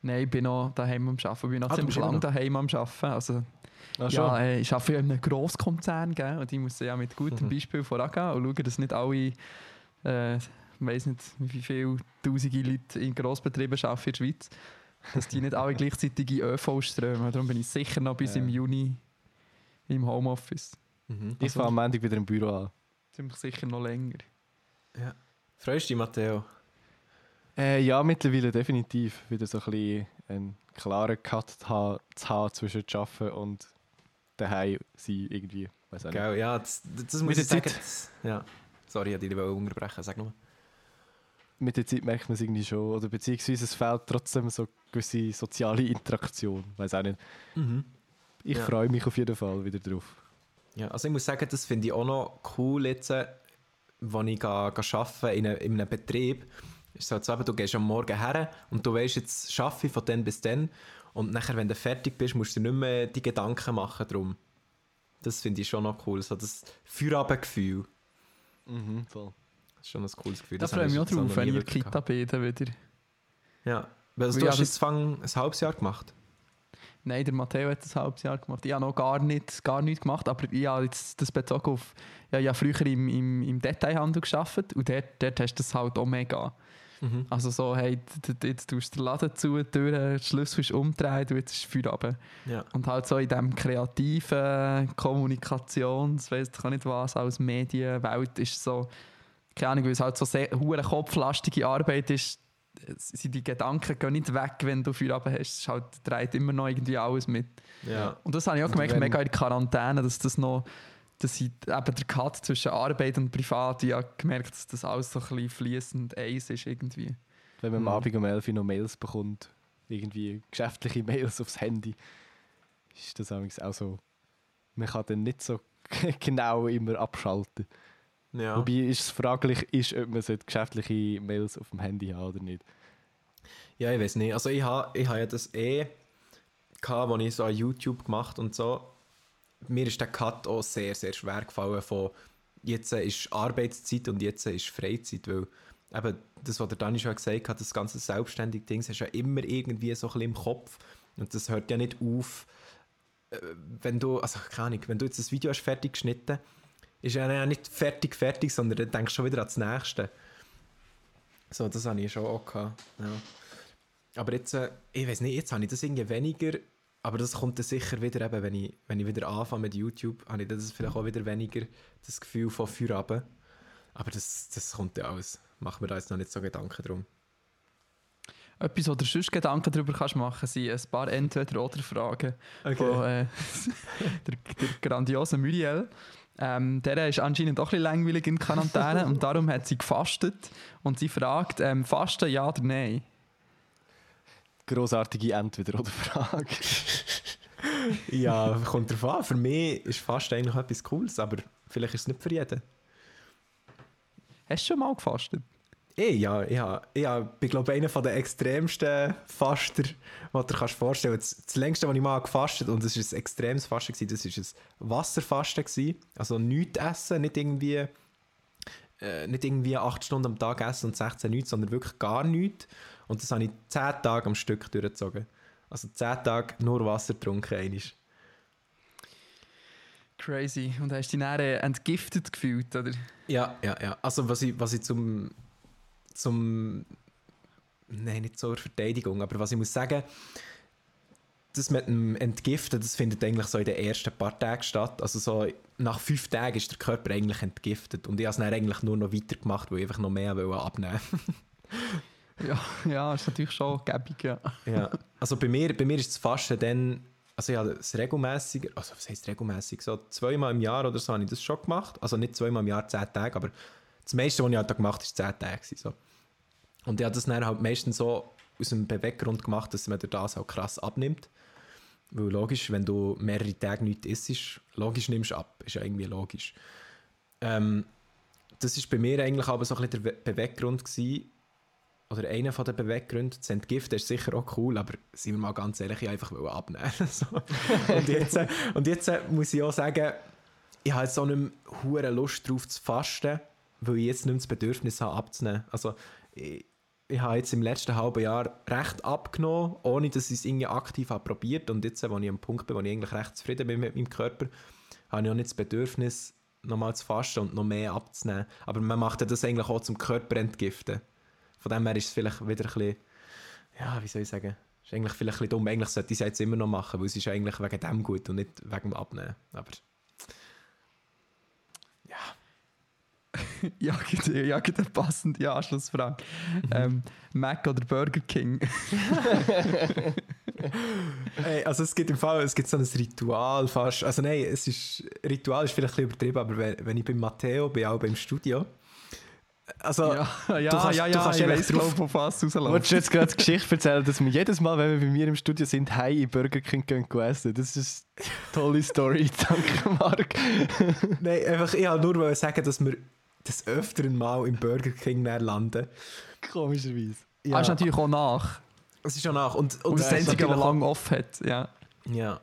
Nein, ich bin noch daheim am Arbeiten. Ich bin noch Ah, ziemlich bist immer lang noch? daheim am Arbeiten. Also, schon? ja, äh, ich arbeite ja in einem Grosskonzern gell? und ich muss ja mit gutem Mhm. Beispiel vorangehen und schauen, dass nicht alle, äh, ich weiß nicht, wie viele tausende Leute in Grossbetrieben arbeiten in der Schweiz, (laughs) dass die nicht alle gleichzeitig in ÖV strömen. Darum bin ich sicher noch bis Ja. im Juni im Homeoffice. Mhm. Ich fange am Montag wieder im Büro an. Ziemlich sicher noch länger. Freust du dich, Matteo? Äh, ja, mittlerweile definitiv. Wieder so ein bisschen einen klaren Cut zu haben, zu haben zwischen Arbeiten und daheim sein irgendwie. Weiß auch nicht. Gell, ja, das, das muss Mit ich der sagen. das- Ja. Sorry, ich wollte dich unterbrechen. Sag nur. Mit der Zeit merkt man es irgendwie schon. Oder beziehungsweise es fehlt trotzdem so gewisse soziale Interaktion. Weiß auch nicht. Ich Ja. freue mich auf jeden Fall wieder drauf. Ja, also ich muss sagen, das finde ich auch noch cool jetzt, äh, wenn ich ga, ga arbeite in, einem- in einem Betrieb. Ist so, eben, du gehst am Morgen her und du weißt, jetzt arbeite ich von dann bis dann. Und nachher, wenn du fertig bist, musst du dir nicht mehr die Gedanken machen drum. Das finde ich schon noch cool, so das Feierabendgefühl. Mhm, voll. Das ist schon ein cooles Gefühl. Da Das freue ich mich auch so drauf, wenn ich in der wirklich Kita bin. Dann wieder. Ja, weil du ja, hast das- jetzt Fang ein halbes Jahr gemacht. Nein, der Matteo hat ein halbes Jahr gemacht. Ich habe noch gar, nicht, gar nichts gemacht, aber ich habe jetzt das bezogen auf... Ja, ich habe früher im, im, im Detailhandel gearbeitet und dort, dort hast du das halt auch mega. Also so, hey, jetzt tust du den Laden zu, die Tür, der Schlüssel ist umgedreht und jetzt ist Feierabend. Ja. Und halt so in diesem kreativen Kommunikations, weiss ich nicht was, als Medienwelt ist so, keine Ahnung, weil es halt so sehr hure kopflastige Arbeit ist, die Gedanken gehen nicht weg, wenn du Feierabend hast. Es ist halt, dreht immer noch irgendwie alles mit. Ja. Und das habe ich auch gemerkt, wenn- mega in der Quarantäne, dass das noch, dass ich eben der Cut zwischen Arbeit und Privat, ich habe gemerkt, dass das alles so ein bisschen fließend eins ist irgendwie. Wenn man Mhm. am Abend um 11 Uhr noch Mails bekommt, irgendwie geschäftliche (laughs) Mails aufs Handy, ist das auch so. Man kann dann nicht so (laughs) genau immer abschalten. Ja. Wobei ist es fraglich ist, ob man geschäftliche Mails auf dem Handy haben oder nicht. Ja, ich weiß nicht. Also ich habe ich ha ja das eh gehabt, als ich so an YouTube gemacht und so. Mir ist der Cut auch sehr, sehr schwer gefallen von jetzt ist Arbeitszeit und jetzt ist Freizeit, weil eben das, was der Dani schon gesagt hat, das ganze selbstständige Ding, das ist ja immer irgendwie so ein bisschen im Kopf und das hört ja nicht auf, äh, wenn du, also keine Ahnung, wenn du jetzt das Video hast fertig geschnitten, ist ja nicht fertig, fertig, sondern dann denkst du schon wieder an das Nächste. So, das habe ich schon auch gehabt. Ja. Aber jetzt, äh, ich weiß nicht, jetzt habe ich das irgendwie weniger, aber das kommt dann sicher wieder eben, wenn ich, wenn ich wieder anfange mit YouTube, habe ich das vielleicht auch wieder weniger, das Gefühl von Feierabend. Aber das, das kommt ja alles. Machen wir da jetzt noch nicht so Gedanken drum. Etwas, wo du sonst Gedanken darüber kannst machen, sind ein paar Entweder-Oder-Fragen von äh, (laughs) der, der grandiosen Muriel. Ähm, der ist anscheinend auch ein bisschen langweilig in Quarantäne (laughs) und darum hat sie gefastet und sie fragt, ähm, Fasten ja oder nein? Grossartige Entweder-Oder-Frage. (laughs) ja, kommt drauf an. Für mich ist Fasten eigentlich etwas Cooles, aber vielleicht ist es nicht für jeden. Hast du schon mal gefastet? Ich, ja, ich, hab- ich hab- bin, glaube ich, einer der extremsten Faster, was du dir kannst vorstellen kannst. Das, das längste, was ich mal gefastet und das war ein extremes Fasten, gewesen, das war ein Wasserfasten. Gewesen. Also nichts essen, nicht irgendwie, äh, nicht irgendwie 8 Stunden am Tag essen und 16 nichts, sondern wirklich gar nichts. Und das habe ich 10 Tage am Stück durchgezogen. Also 10 Tage nur Wasser getrunken. einmal. Crazy. Und hast du dich äh, entgiftet gefühlt, oder? Ja, ja, ja. Also was ich, was ich zum, zum, nein, nicht zur Verteidigung, aber was ich muss sagen, das mit dem Entgiften, das findet eigentlich so in den ersten paar Tagen statt. Also so nach fünf Tagen ist der Körper eigentlich entgiftet und ich habe es dann eigentlich nur noch weitergemacht, weil ich einfach noch mehr wollte abnehmen (laughs) Ja, ja, ist natürlich schon gäbig, ja. ja. Also bei mir, bei mir ist das Fasten dann, also ich habe es regelmäßiger, also was heisst regelmäßig, so zweimal im Jahr oder so habe ich das schon gemacht. Also nicht zweimal im Jahr zehn Tage, aber das meiste, was ich halt da gemacht habe, war zehn Tage. gewesen, So. Und ich habe das dann halt meistens so aus dem Beweggrund gemacht, dass man das auch krass abnimmt. Weil logisch, wenn du mehrere Tage nichts isst, logisch nimmst du ab. Ist ja irgendwie logisch. Ähm, das ist bei mir eigentlich aber so ein bisschen der Be- Beweggrund gewesen, oder einer der Beweggründe, das Entgiften ist sicher auch cool, aber sind wir mal ganz ehrlich, ich einfach abnehmen. (laughs) so. und, jetzt, äh, und jetzt äh, muss ich auch sagen, ich habe jetzt so nicht mehr Lust drauf zu fasten, weil ich jetzt nicht mehr das Bedürfnis habe abzunehmen. Also ich, ich habe jetzt im letzten halben Jahr recht abgenommen, ohne dass ich es irgendwie aktiv habe probiert und jetzt, wo ich am Punkt bin, wo ich eigentlich recht zufrieden bin mit meinem Körper, habe ich auch nicht das Bedürfnis, nochmal zu fasten und noch mehr abzunehmen. Aber man macht ja das eigentlich auch zum Körper entgiften. Von dem her ist es vielleicht wieder ein bisschen, ja, wie soll ich sagen, ist eigentlich vielleicht ein bisschen dumm. Eigentlich sollte ich es jetzt immer noch machen, weil es ist eigentlich wegen dem gut und nicht wegen dem Abnehmen. Aber (laughs) Ja, gibt- ja, gibt eine passende Anschlussfrage. ähm, Mac oder Burger King? (laughs) Hey, also es gibt im Fall, es gibt so ein Ritual fast. Also nein, es ist, Ritual ist vielleicht ein bisschen übertrieben, aber wenn, wenn ich bei Matteo bin, auch beim Studio, also ja, ja, du kannst- ja, du ja, kannst ich eigentlich weiss, drauf- glaub, von was Wolltest du jetzt gerade die Geschichte erzählen, dass wir jedes Mal, wenn wir bei mir im Studio sind, heim in Burger King gehen gehen essen? Das ist eine tolle Story, (laughs) danke Marc. nein, einfach, ich wollte nur sagen, dass wir des Öfteren mal im Burger King näher landen. Komischerweise. Ja. Ah, ist natürlich auch nach. es ist schon nach. Und, und Und das Einzige, das auch- lang off hat. Ja. Ja.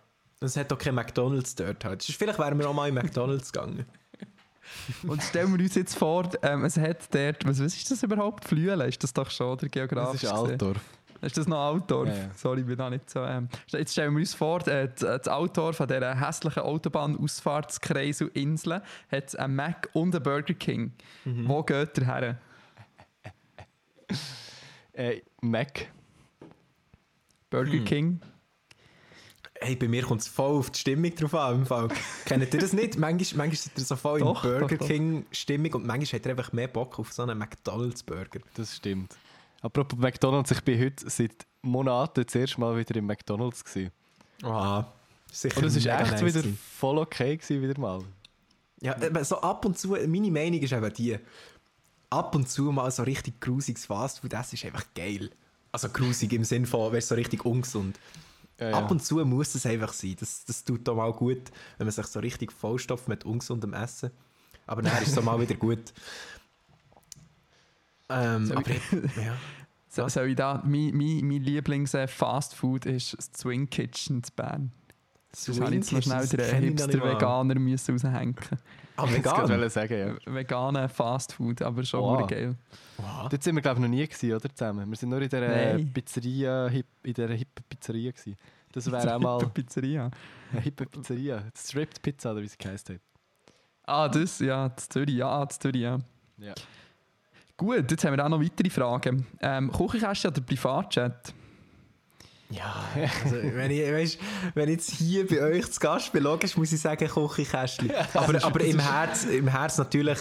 Und es hat auch kein McDonalds dort. Halt. Vielleicht wären wir auch mal in McDonalds gegangen. (laughs) Und stellen wir uns jetzt vor, ähm, es hat dort, was, was ist das überhaupt? Flüelen ist das doch schon, der Das geografisch ist gesehen? Altdorf. Ist das noch Altdorf? Ja, ja. Sorry, ich bin da nicht so. Ähm. Jetzt stellen wir uns vor, äh, das Altdorf an dieser hässlichen Autobahnausfahrtskreisel Inseln hat einen Mac und einen Burger King. Mhm. Wo geht der her? (laughs) Äh, Mac. Burger Hm. King? Hey, bei mir kommt es voll auf die Stimmung drauf an. Im Fall. Kennt ihr das nicht? (laughs) Manchmal, manchmal seid ihr so voll Doch, in Burger. King-Stimmung und manchmal habt ihr einfach mehr Bock auf so einen McDonalds-Burger. Das stimmt. Apropos McDonalds, ich bin heute seit Monaten das erste Mal wieder im McDonalds. Gewesen. Ah, sicher. Und es war echt nice wieder gewesen. voll okay gewesen, wieder mal. Ja, so ab und zu, meine Meinung ist eben die, ab und zu mal so richtig grusiges Fastfood, das ist einfach geil. Also grusig im Sinn von, wäre so richtig ungesund. Ja, ja. Ab und zu muss es einfach sein. Das, das tut doch mal gut, wenn man sich so richtig vollstopft mit ungesundem Essen. Aber dann ist es so mal wieder gut. Ähm, Soll aber ich- ja. (laughs) So, soll ich da, mein, mein, mein Lieblings-Fastfood ist das Swing Kitchen zu Bern. Das habe ich jetzt noch schnell den Hipster-Veganer müssen raushängen. Ah, Ich vegan? wollte sagen, ja. Veganer Fastfood, aber schon Wow. geil. Wow. Dort sind wir, glaube ich, noch nie gewesen, oder? Zusammen. Wir sind nur in der Nein. Pizzeria, hip, in der hippen Pizzeria gewesen. Das wäre (laughs) auch mal Pizzeria. eine hippe Pizzeria. Stripped Pizza, oder wie sie geheißen hat. Ah, das, ja, das Zürich, ja, das Zürich, ja. Ja. Gut, jetzt haben wir auch noch weitere Fragen. Ähm, Küchenkästchen oder Privatchat? Ja, also, wenn, ich, weißt, wenn ich jetzt hier bei euch zu Gast bin, logisch muss ich sagen Küchenkästchen. aber aber im, Herz, im Herz natürlich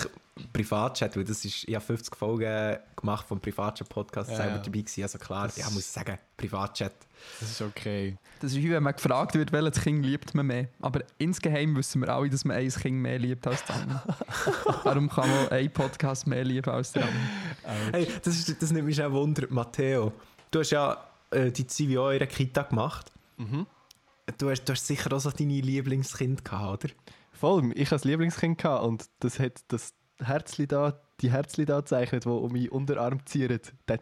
Privatchat, weil das ist, ich habe 50 Folgen gemacht vom Privatchat-Podcast Ja, selber ja. dabei gewesen. Also klar, ja, muss ich sagen, Privatchat. Das ist okay. Das ist wie wenn man gefragt wird, welches Kind liebt man mehr. Aber insgeheim wissen wir alle, dass man ein Kind mehr liebt als das andere. (laughs) Darum kann man einen Podcast mehr lieben als der andere. Hey, das, ist, das nimmt mich auch Wunder, Matteo. Du hast ja äh, die CVO in der Kita gemacht. Mhm. Du hast, du hast sicher auch so deine Lieblingskind gehabt, oder? Voll, ich hatte ein Lieblingskind gehabt und das hat das Herzli da, die Herzli da gezeichnet, die um meinen Unterarm zieren,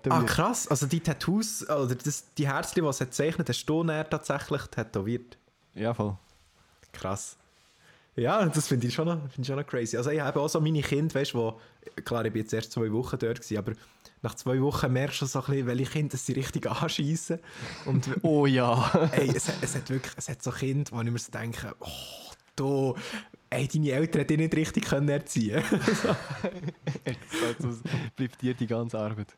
Ah, krass. Also die Tattoos, oder das, die Herzchen, die es hat gezeichnet hast du näher tatsächlich tätowiert. ja, voll. Krass. Ja, das finde ich, schon noch- finde ich schon noch crazy. Also ich habe auch so meine Kinder, weißt du, wo, klar, ich bin jetzt erst zwei Wochen dort gewesen, aber nach zwei Wochen merkst du so ein bisschen, welche Kinder sie richtig anschießen. Und Oh ja. ey, es, hat- es hat wirklich, es hat so Kinder, wo ich mir so denke, oh, du, ey, deine Eltern hätten dich nicht richtig können erziehen (laughs) (laughs) also, bleibt dir die ganze Arbeit.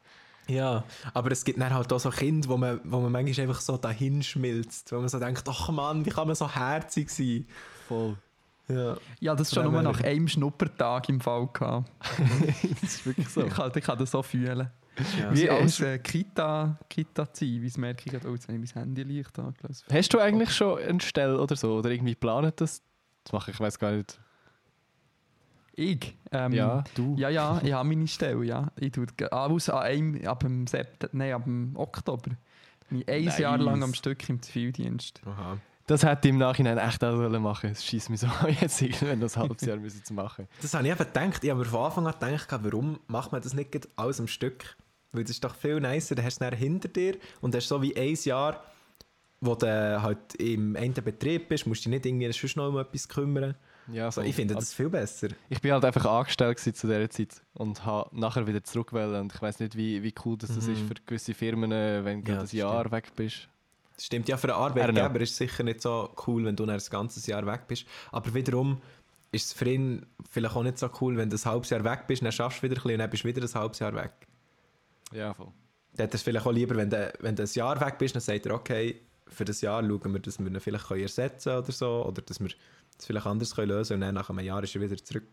Ja, aber es gibt dann halt auch so Kinder, wo man, wo man manchmal einfach so dahin schmilzt, wo man so denkt, ach Mann, wie kann man so herzig sein? Voll. Ja. Ja, das schon Von nur nach einem Schnuppertag im Fall gehabt. (laughs) Das ist wirklich so. Ich, kann, ich kann das so fühlen. Ja. Wie als äh, Kita, Kita ziehen, wie merke ich gerade, oh, jetzt habe ich mein Handy leicht angelassen. Hast du eigentlich schon eine Stelle oder so? Oder irgendwie geplant, das zu machen? Ich weiß gar nicht. Ich? Ähm, ja, du. Ja, ja, ich habe meine Stelle, ja. Ich tue alles an einem, ab dem September, nein, ab dem Oktober. Bin ich ein Nice. Jahr lang am Stück im Zivildienst. Aha. Das hätte ich im Nachhinein echt auch sollen machen Es schießt mich so (laughs) an, jetzt irgendwann ein halbes Jahr müssen zu machen. Das habe ich eben gedacht. Ich habe mir von Anfang an gedacht, warum macht man das nicht alles am Stück? Weil das ist doch viel nicer, dann hast du es hinter dir und hast so wie ein Jahr, wo du halt im einen Betrieb bist, musst du dich nicht irgendwie sonst noch um etwas kümmern. Ja, Also voll. ich finde das viel besser. Ich bin halt einfach angestellt zu dieser Zeit und habe nachher wieder zurückgewählt und ich weiß nicht, wie, wie cool das, das Mhm. ist für gewisse Firmen, äh, wenn du Ja, ein das Jahr weg bist. Das stimmt ja, für einen Arbeitgeber ist es sicher nicht so cool, wenn du ein ganzes Jahr weg bist. Aber wiederum ist es für ihn vielleicht auch nicht so cool, wenn du ein halbes Jahr weg bist, dann schaffst du wieder ein bisschen und dann bist du wieder ein halbes Jahr weg. Ja, voll. Dann hat er es vielleicht auch lieber, wenn du, wenn du ein Jahr weg bist, dann sagt er, okay, für das Jahr schauen wir, dass wir ihn vielleicht können ersetzen können oder so, oder dass wir es vielleicht anders können lösen können und dann nach einem Jahr ist er wieder zurück.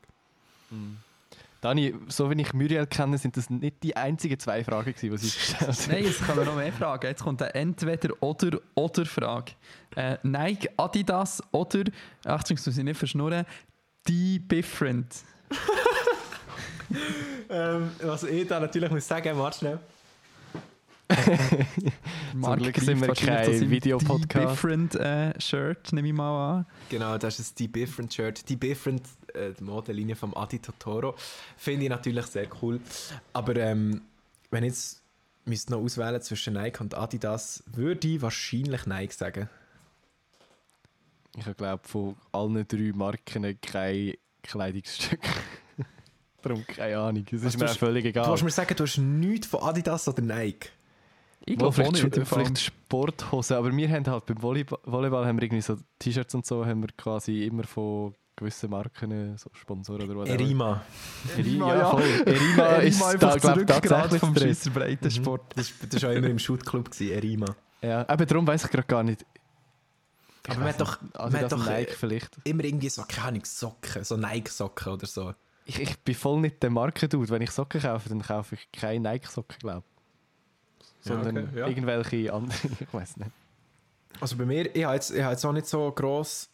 Dani, so wie ich Muriel kenne, sind das nicht die einzigen zwei Fragen, die sie gestellt (laughs) hat. Nein, jetzt kommen noch mehr Fragen. Jetzt kommt eine Entweder-Oder-Oder-Frage. Äh, Nike, Adidas oder, Achtung, das muss ich nicht verschnurren, die Different. (laughs) Ähm, was ich da natürlich muss sagen, warte schnell. (laughs) Mark Glück sind wir kein Videopodcast. Die Different äh, Shirt, nehme ich mal an. Genau, das ist ein Deep Different Shirt. Deep Different, äh, die Modellinie vom Adi Totoro, finde ich natürlich sehr cool. Aber ähm, wenn ich jetzt müsste noch auswählen zwischen Nike und Adidas, würde ich wahrscheinlich Nike sagen. Ich glaube, von allen drei Marken kein Kleidungsstück. (laughs) Darum keine Ahnung. Es ist Also, mir du auch völlig Du egal. kannst mir sagen, du hast nichts von Adidas oder Nike. Ich glaube vielleicht, Fall. vielleicht Sporthosen, aber wir haben halt beim Volleyball, Volleyball haben wir irgendwie so T-Shirts und so, haben wir quasi immer von gewissen Marken, so Sponsoren oder whatever. Erima. Erima, ja. voll. (laughs) Erima ist einfach da, glaub, zurück gerade tatsächlich vom. Schweizer Breitensport. Das, das war auch immer im Shootclub, Erima. Ja, aber darum weiß ich gerade gar nicht. Aber man hat doch, Also man hat doch Nike vielleicht. immer irgendwie so, keine Ahnung, Socken, so Nike-Socken oder so. Ich, ich bin voll nicht der Markendude. Wenn ich Socken kaufe, dann kaufe ich keine Nike-Socken, glaube ich. Ja, Sondern okay, ja. irgendwelche anderen, (laughs) ich weiß nicht. Also bei mir, ich habe jetzt, ich habe jetzt auch nicht so gross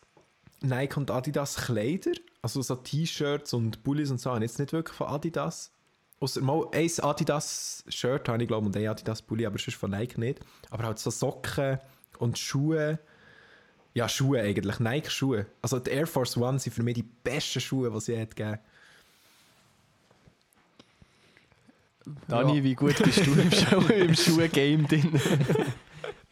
Nike und Adidas Kleider. Also so T-Shirts und Pullis und so habe ich jetzt nicht wirklich von Adidas. Außer mal ein Adidas-Shirt habe ich glaube und ein Adidas-Pulli, aber sonst von Nike nicht. Aber halt so Socken und Schuhe. Ja, Schuhe eigentlich, Nike-Schuhe. Also die Air Force One sind für mich die besten Schuhe, die es je hat gegeben. Dani, wie gut bist du im, Schuh, (laughs) (laughs) im Schuhgame drin?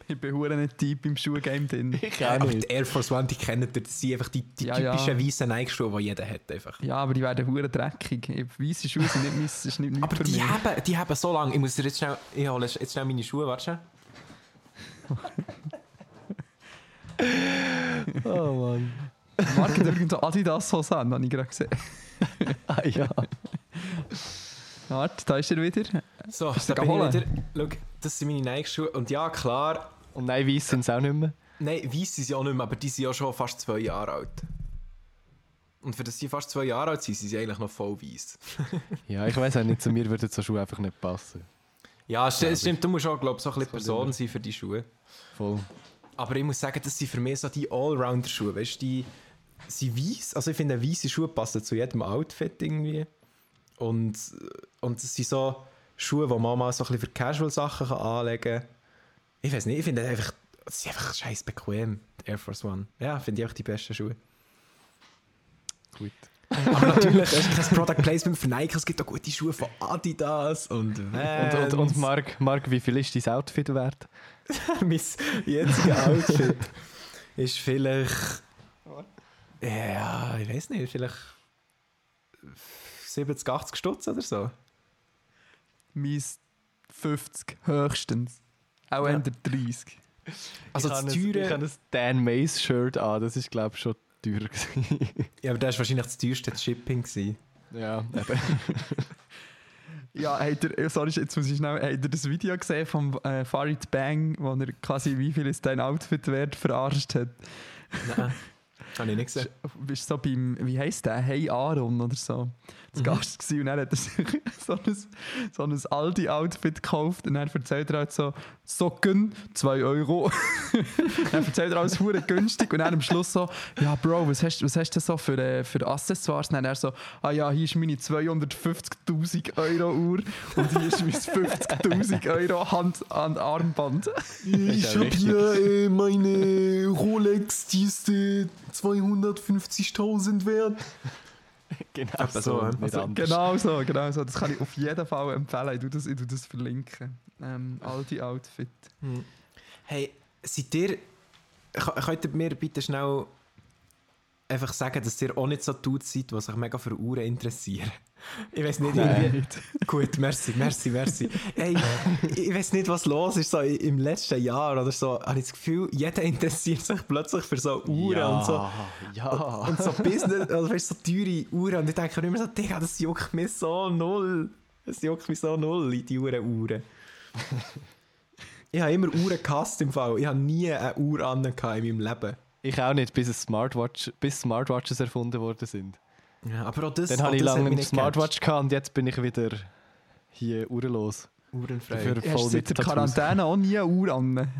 Ich bin hure nicht deep im Schuhgame drin. Ich Aber die Air Force One, die kennt ihr, das sind einfach die, die Ja, ja. typischen weißen Nike-Schuhe, die jeder hat. Einfach. Ja, aber die werden hure dreckig. Weisse Schuhe sind nicht, miss- ist nicht Aber für die mich. haben, die haben so lange. Ich muss dir jetzt schnell. Ich hole jetzt schnell meine Schuhe, warte schnell. (laughs) Oh Mann. Marc hat irgendwo Adidas-Hose an, habe ich gerade gesehen. Ah ja. Warte, da ist er wieder. So, Bist da bin ich holen? wieder. Schau, das sind meine Nike-Schuhe. Und ja, klar, Und nein, weiss sind es auch nicht mehr. nein, weiss sind sie auch nicht mehr, aber die sind ja schon fast zwei Jahre alt. Und für das sie fast zwei Jahre alt sind, sind sie eigentlich noch voll weiss. (laughs) Ja, ich weiß auch nicht, zu mir würden so Schuhe einfach nicht passen. Ja, st aber- stimmt, du musst auch, glaube ich, so ein bisschen Person sein für die Schuhe. Voll. Aber ich muss sagen, das sind für mich so die Allrounder-Schuhe. Weißt du, die sind weiss. Also ich finde, weiße Schuhe passen zu jedem Outfit irgendwie. Und, und das sind so Schuhe, die man mal so ein bisschen für Casual-Sachen anlegen kann. Ich weiß nicht, ich finde einfach, das sind einfach scheiß bequem, die Air Force One. Ja, finde ich auch die besten Schuhe. Gut. Aber (laughs) natürlich, es ist kein Product Placement für Nike, es gibt auch gute Schuhe von Adidas und Und, Vans. und, und Marc, Marc, wie viel ist dein Outfit wert? (laughs) mein jetziges Outfit ist vielleicht. Ja, ich weiß nicht, vielleicht 70, 80 Stutz oder so. Mein 50 höchstens. Auch Ja. Ende 30. Also ich das habe ein- Ich teure. habe ein Dan Mays Shirt an, das ist glaube ich schon teurer gewesen. Ja, aber das war wahrscheinlich das teuerste das Shipping. Gewesen. ja, eben. (laughs) Ja, habt ihr, äh, sorry, jetzt muss ich schnell, habt ihr das Video gesehen vom äh, Farid Bang, wo er quasi wie viel ist dein Outfit wert verarscht hat? Nein, habe ich nicht gesehen. Bist so beim, wie heisst der? Hey Aaron oder so. Das Mhm. Gast gewesen und dann hat er sich (laughs) so ein, so ein Aldi-Outfit gekauft und dann erzählt er halt so, Socken, 2 Euro. (laughs) dann erzählt er alles hure günstig und dann am Schluss so, ja Bro, was hast, was hast du so für, äh, für Accessoires? Und dann er so, ah ja, hier ist meine 250'000 Euro Uhr und hier ist mein 50'000 Euro Hand an Armband. Ich hab hier, äh, meine Rolex, die ist äh, 250.000 wert. (laughs) genau so, Also, genau so, genau so. Das kann ich auf jeden Fall empfehlen. Ich tue das, ich tue das verlinken. Ähm, Aldi Outfit. Hey, seid ihr. K- Könnt ihr mir bitte schnell einfach sagen, dass ihr auch nicht so tut seid, die sich mega für Uhren interessieren? Ich weiß nicht, irgendwie. Gut, merci, merci, merci. Hey, ich weiß nicht, was los ist. So im letzten Jahr oder so, habe ich das Gefühl, jeder interessiert sich plötzlich für so Uhren ja, und so. Ja. Und so Business, also weißt, so teure Uhren. Und ich denke mir immer so, Digga, das juckt mich so null. Das juckt mich so null, in die Uhren Uhren. ich habe immer Uhren gehasst im Fall. Ich habe nie eine Uhr an in meinem Leben. Ich auch nicht, bis, es Smartwatch, bis Smartwatches erfunden worden sind. Ja, aber auch das, Dann habe ich lange eine nicht Smartwatch gehabt und jetzt bin ich wieder hier uhrenlos. Uhrenfrei. Du voll seit mit der. Quarantäne (laughs) auch nie eine Uhr an?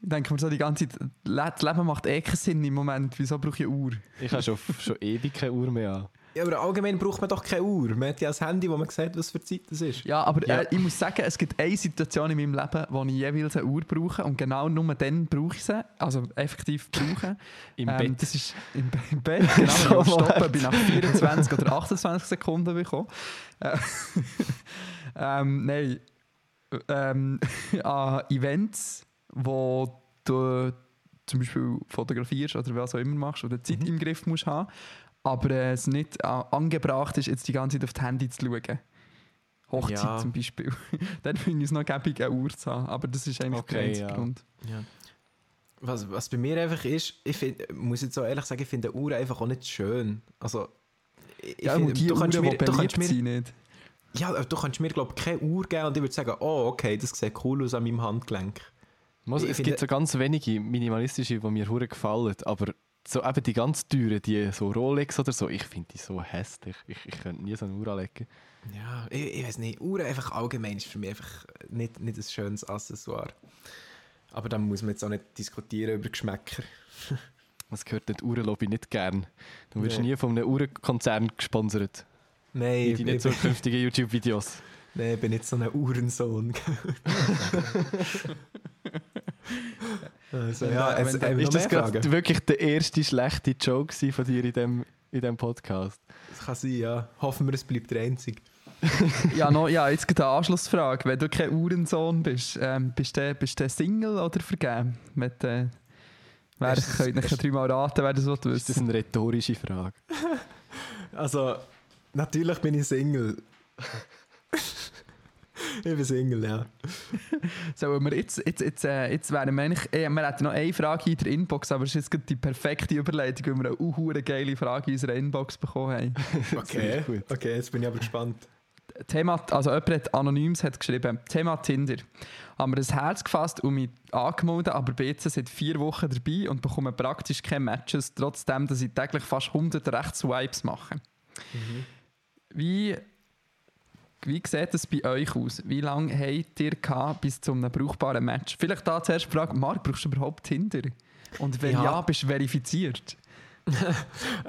Ich denke mir so die ganze Zeit, das Leben macht eh keinen Sinn im Moment. Wieso brauche ich eine Uhr? Ich habe schon, schon ewig keine Uhr mehr an. Ja, aber allgemein braucht man doch keine Uhr. Man hat ja ein Handy, wo man sieht, was für Zeit das ist. Ja, aber Ja. Äh, ich muss sagen, es gibt eine Situation in meinem Leben, wo ich jeweils eine Uhr brauche und genau nur dann brauche ich sie, also effektiv brauche. (laughs) Im Ähm, Bett. Das ist im, Be- im Bett, genau. (laughs) So wenn ich Stoppen bin nach 24 (laughs) oder 28 Sekunden bekommen. Äh, ähm, nein. Ähm, an Events, wo du zum Beispiel fotografierst oder was auch immer machst oder Zeit im Griff musst haben, aber äh, es nicht äh, angebracht ist, jetzt die ganze Zeit auf das Handy zu schauen. Hochzeit Ja. zum Beispiel. (laughs) Dann finde ich es noch gäbig, eine Uhr zu haben. Aber das ist eigentlich Okay, der einzige ja. Grund. Ja. Was, was bei mir einfach ist, ich find, muss jetzt so ehrlich sagen, ich finde Uhren einfach auch nicht schön. Also, ich, Ja, find, und die du Uhren, kannst die mir, du kannst mir, sind, nicht. ja, du kannst mir glaube ich keine Uhr geben und ich würde sagen, oh okay, das sieht cool aus an meinem Handgelenk. Muss, es finde- gibt so ganz wenige minimalistische, die mir hure gefallen, aber so eben die ganz teuren, die so Rolex oder so, ich finde die so hässlich. Ich, ich könnte nie so eine Uhr anlegen. Ja, ich, ich weiß nicht, Uhren einfach allgemein ist für mich einfach nicht, nicht ein schönes Accessoire. Aber dann muss man jetzt auch nicht diskutieren über Geschmäcker. (laughs) Das gehört nicht Uhrenlobby nicht gern. Du wirst Nee. nie von einem Uhrenkonzern gesponsert. Nein, In deinen zukünftigen (laughs) YouTube-Videos. nee, ich bin nicht so ein Uhrensohn. (laughs) also, ja, Wenn es, wir Ist das gerade wirklich der erste schlechte Joke von dir in dem, in dem Podcast? Das kann sein, ja. Hoffen wir, es bleibt der einzige. (laughs) Ja, no, ja, jetzt gibt eine Anschlussfrage. Wenn du kein Uhrensohn bist, ähm, bist du bist du Single oder vergeben? Mit, äh, wer Ist könnte ich ist- dreimal raten, wer das will Ist das wissen? eine rhetorische Frage? (laughs) Also, natürlich bin ich Single. Ich bin Single, ja. (laughs) Sollen wir jetzt, jetzt, jetzt, äh, jetzt wären wir eigentlich, äh, wir hätten noch eine Frage in der Inbox, aber es ist jetzt gerade die perfekte Überleitung, weil wir eine uhure geile Frage in unserer Inbox bekommen haben. (laughs) Okay, okay, jetzt bin ich aber gespannt. Thema, also jemand hat Anonyms hat geschrieben, Thema Tinder. Haben wir ein Herz gefasst und mich angemeldet, aber bin jetzt seit vier Wochen dabei und bekomme praktisch keine Matches, trotzdem, dass ich täglich fast 100 Rechtswipes mache. Wie, wie sieht es bei euch aus? Wie lange habt ihr gehabt bis zu einem brauchbaren Match? Vielleicht da zuerst die Frage, Marc, brauchst du überhaupt Tinder? Und wenn Ja. ja, bist du verifiziert? (laughs)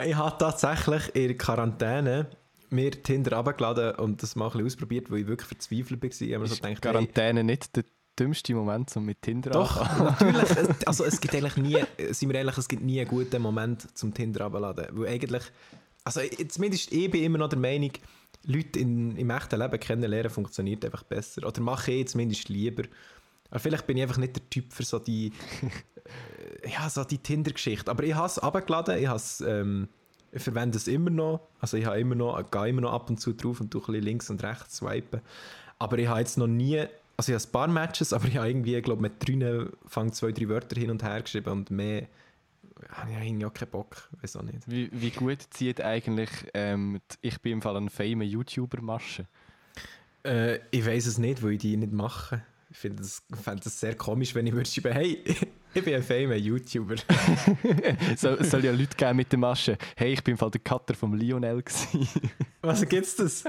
Ich habe tatsächlich in der Quarantäne mir Tinder runtergeladen und das mal ein bisschen ausprobiert, weil ich wirklich verzweifelt war. Ich habe mir so Ist gedacht, hey, Quarantäne nicht der dümmste Moment, um mit Tinder Doch, (laughs) natürlich. (laughs) Es- Also es gibt eigentlich nie, sind wir ehrlich, es gibt nie einen guten Moment zum Tinder runterladen. Weil eigentlich, also zumindest ich bin immer noch der Meinung, Leute in, im echten Leben kennenlernen funktioniert einfach besser. Oder mache ich zumindest lieber. Aber vielleicht bin ich einfach nicht der Typ für so die, (laughs) ja, so die Tinder-Geschichte. Aber ich habe es runtergeladen, ich, ähm, ich verwende es immer noch. Also ich habe immer noch, gehe immer noch ab und zu drauf und tue ein bisschen links und rechts swipen. Aber ich habe jetzt noch nie, also ich habe ein paar Matches, aber ich habe irgendwie, ich glaube mit drei fangen zwei, drei Wörter hin und her geschrieben und mehr habe ich eigentlich auch keinen Bock, weiß auch nicht. Wie, wie gut zieht eigentlich ähm, die Ich bin im Fall ein fame YouTuber-Masche? Äh, ich weiß es nicht, weil ich die nicht mache. Ich finde das, fände das sehr komisch, wenn ich würde schreiben, hey, (laughs) ich bin ein fame YouTuber. (laughs) so, soll ja Leute geben mit der Masche. Hey, ich bin im Fall der Cutter vom Lionel. Gewesen. (laughs) Was gibt's das?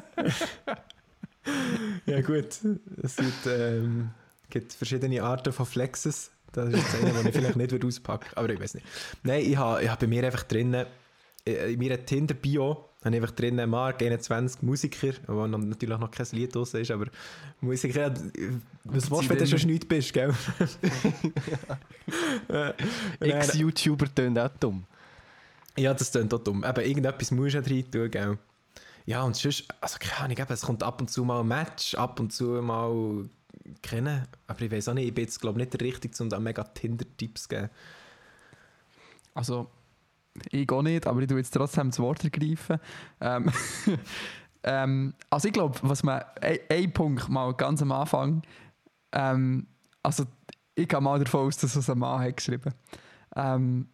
ja gut, es gibt, ähm, gibt verschiedene Arten von Flexes. Das ist jetzt einer, den ich vielleicht nicht würde auspacken aber ich weiß nicht. Nein, ich habe ich hab bei mir einfach drinnen, äh, in meiner Tinder-Bio habe ich einfach drinnen Mark 21 Musiker, wo natürlich noch kein Lied draussen ist, aber Musiker, äh, was willst du, wenn du schon nichts bist, gell? (laughs) Äh, Ex-YouTuber tönt auch dumm. ja, das klingt auch dumm. Eben, irgendetwas musst du ja rein tun, gell? Ja, und sonst, also keine Ahnung, es kommt ab und zu mal ein Match, ab und zu mal kennen. Aber ich weiß auch nicht, ich bin jetzt, glaube ich, nicht der Richtige, um da mega Tinder-Tipps zu geben. Also, ich auch nicht, aber ich tue jetzt trotzdem das Wort ergreifen. Ähm, (laughs) ähm, also, ich glaube, was man. Ein, Punkt mal ganz am Anfang. Ähm, also, ich gehe mal davon aus, dass es ein Mann hat geschrieben ähm,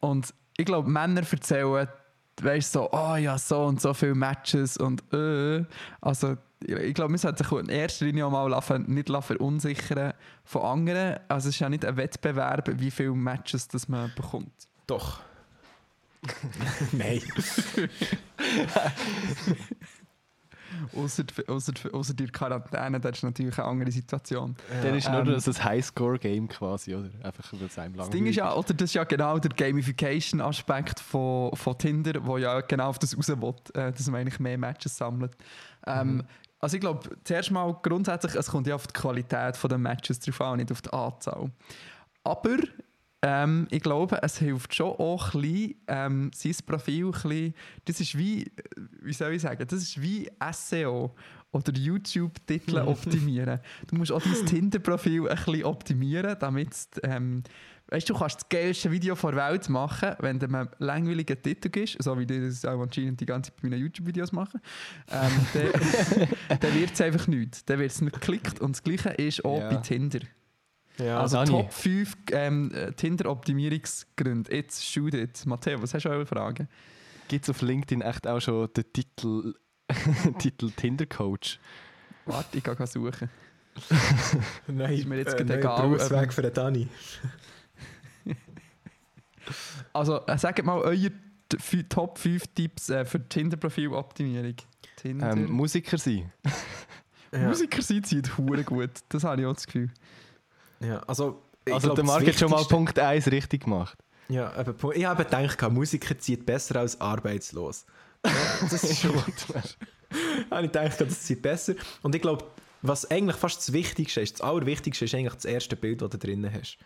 Und ich glaube, Männer erzählen, weißt so, oh ja, so und so viele Matches und äh. Also, ich glaube, man sollte sich in erster Linie auch mal lassen, nicht verunsichern von anderen. Also, es ist ja nicht ein Wettbewerb, wie viele Matches das man bekommt. Doch. (laughs) Nein. (laughs) Ausser die Quarantäne, das ist natürlich eine andere Situation. Dann ist Ähm, nur das ein Highscore-Game quasi, oder? Einfach, weil es einem Das Ding ist ja, oder das ist ja genau der Gamification-Aspekt von, von Tinder, wo ja genau auf das raus will, äh, dass man eigentlich mehr Matches sammelt. Ähm, Also ich glaube, zuerst mal grundsätzlich, es kommt ja auf die Qualität der Matches drauf an, nicht auf die Anzahl. Aber ähm, ich glaube, es hilft schon auch ein bisschen, ähm, sein Profil ein bisschen, das ist wie, wie soll ich sagen, das ist wie SEO oder YouTube-Titel optimieren. Du musst auch dein Tinder-Profil ein bisschen optimieren, damit es, ähm, weißt du, du kannst das geilste Video der Welt machen, wenn du einem langweiligen Titel gibst, so wie die das auch anscheinend die ganze Zeit bei meinen YouTube-Videos machen, ähm, (laughs) dann, dann wird es einfach nichts. Dann wird es nicht geklickt und das Gleiche ist auch Ja. bei Tinder. Ja, Also Dani. Top 5 ähm, äh, Tinder-Optimierungsgründe. Jetzt shoot it. Matteo, was hast du eure Frage? Gibt es auf LinkedIn echt auch schon den Titel, (laughs) Titel Tinder-Coach? Warte, ich kann suchen. (laughs) nein, ist mir jetzt äh, nein, egal, Berufsweg ähm, für den Dani. Also, äh, sagt mal eure Top 5 Tipps äh, für Tinder-Profil-Optimierung. Tinder. Ähm, Musiker sein. (laughs) Ja. Musiker sind zieht hure gut. Das habe ich auch das Gefühl. Ja, also, ich Also glaub, der Marc hat schon mal Punkt 1 richtig gemacht. Ja, aber ich habe gedacht, Musiker zieht besser als arbeitslos. Ja, das ist schon gut. (laughs) (laughs) habe ich gedacht, das zieht besser. Und ich glaube, was eigentlich fast das Wichtigste ist, das Allerwichtigste ist eigentlich das erste Bild, das du drinnen hast.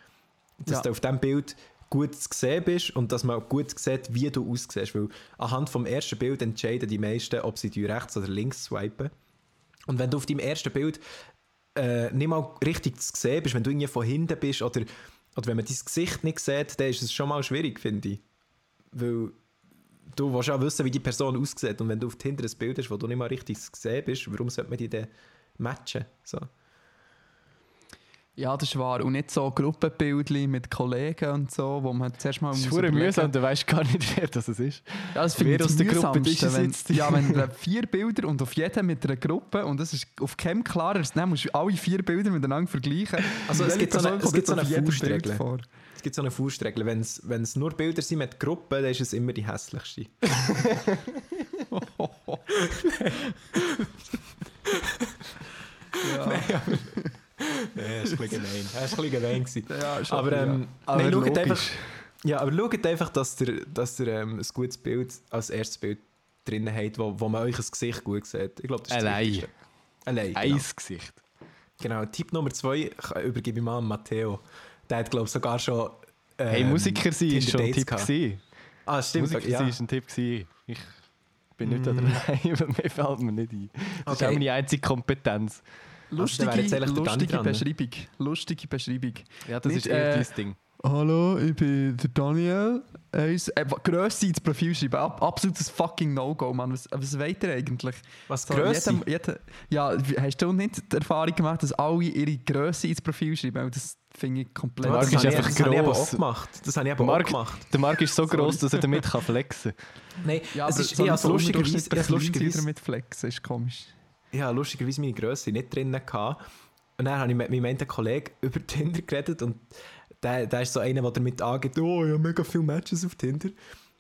Dass Ja. du auf diesem Bild gut zu sehen bist und dass man gut sieht, wie du aussiehst. Weil anhand vom ersten Bild entscheiden die meisten, ob sie die rechts oder links swipen. Und wenn du auf deinem ersten Bild äh, nicht mal richtig zu sehen bist, wenn du irgendwie von hinten bist oder, oder wenn man dein Gesicht nicht sieht, dann ist es schon mal schwierig, finde ich. Weil du willst auch wissen, wie die Person aussieht. Und wenn du auf Tinder ein Bild hast, wo du nicht mal richtig zu sehen bist, warum sollte man dich dann matchen. So. Ja, das ist wahr. Und nicht so Gruppenbildchen mit Kollegen und so, wo man zuerst mal Das ist überlegen- mühsam, du weißt gar nicht, (laughs) wer das ist. Ja, das finde ich das aus der Gruppe mühsamste, ist wenn? Ja, wenn du (laughs) vier Bilder und auf jedem mit einer Gruppe und das ist auf keinem klar ist, dann musst du alle vier Bilder miteinander vergleichen. Also es gibt so eine- es gibt so eine Faustregel. vor? Es gibt so eine Faustregel, wenn es nur Bilder sind mit Gruppen, dann ist es immer die hässlichste. (laughs) Ja, Nein, das war ein gemein. Das war ein bisschen gemein. ja, schon, Aber, ähm, Aber nein, schaut einfach, ja, aber schaut einfach, dass ihr, dass ihr ähm, ein gutes Bild als erstes Bild drin habt, wo, wo man euch das Gesicht gut sieht. Ich glaube, das ist Allein. Allein. Ein Genau. Gesicht. genau. Tipp Nummer zwei übergebe ich mal an Matteo. Der hat, glaube ich, sogar schon. Ähm, Hey, Musiker sein ist schon ein Tipp gewesen. Ah, stimmt. Musiker ja. sein ist ein Tipp gewesen. Ich bin nicht Mm. da (laughs) dabei, mir fällt mir nicht ein. Das ist Okay. auch meine einzige Kompetenz. Lustige, Dani lustige dran, ne? Beschreibung. Lustige Beschreibung. Ja, das Nicht, ist eher äh, dein Ding. Hallo, ich bin der Daniel. Eins, äh, Grösse ins Profil schreiben. Ab, absolutes fucking No-Go, Mann. Was, was wollt ihr eigentlich? Was So, Grösse? jedem- jedem- ja, hast du nicht die Erfahrung gemacht, dass alle ihre Grösse ins Profil schreiben? Weil Das finde ich komplett. Der Marc das ist einfach das habe ich gemacht. Das habe ich eben Marc- gemacht. Der Markt ist so gross, dass er damit kann flexen kann. Nein, ja, es aber ist so eher so lustigerweise, unterdurchschnittlich ich habe klein lustigerweise, sein mit Flexen ist komisch. Ich habe lustigerweise meine Grösse nicht drin gehabt. Und dann habe ich mit meinem einen Kollegen (laughs) über Tinder geredet und der, der ist so einer, der damit angeht, oh, ich habe mega viele Matches auf Tinder.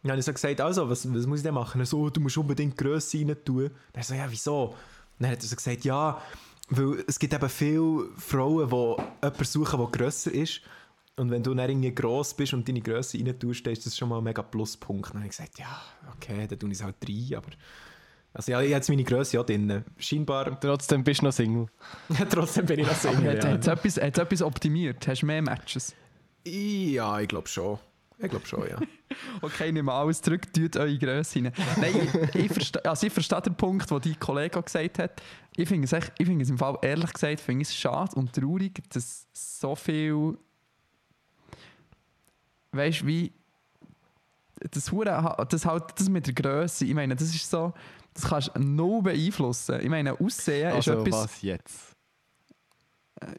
Dann habe ich so gesagt, also, was, was muss ich denn machen? Er so, oh, du musst unbedingt Grösse rein tun. Dann so, ja, wieso? Dann hat er so gesagt, ja, weil es gibt eben viele Frauen, die jemanden suchen, der grösser ist. Und wenn du dann irgendwie gross bist und deine Grösse rein tust, dann ist das schon mal ein mega Pluspunkt. Dann habe ich gesagt, ja, okay, dann tue ich es halt rein, aber... Also ja, jetzt meine Grösse auch drin. Scheinbar... Trotzdem bist du noch Single. (laughs) Trotzdem bin ich noch Single, hat ja. es etwas, hat's etwas optimiert? Hast du mehr Matches? Ja, ich glaube schon. Ich glaube schon, ja. (laughs) Okay, nehme alles zurück, tut eure Grösse rein. Nein, ich, ich, verstehe, also ich verstehe den Punkt, den dein Kollege gesagt hat. Ich finde es, echt, ich finde es im Fall, ehrlich gesagt, finde es schade und traurig, dass so viel. Weißt du, wie. Das, Hure- das, halt, das mit der Größe, ich meine, das ist so. Das kannst du null beeinflussen. Ich meine, Aussehen Also ist etwas. was jetzt?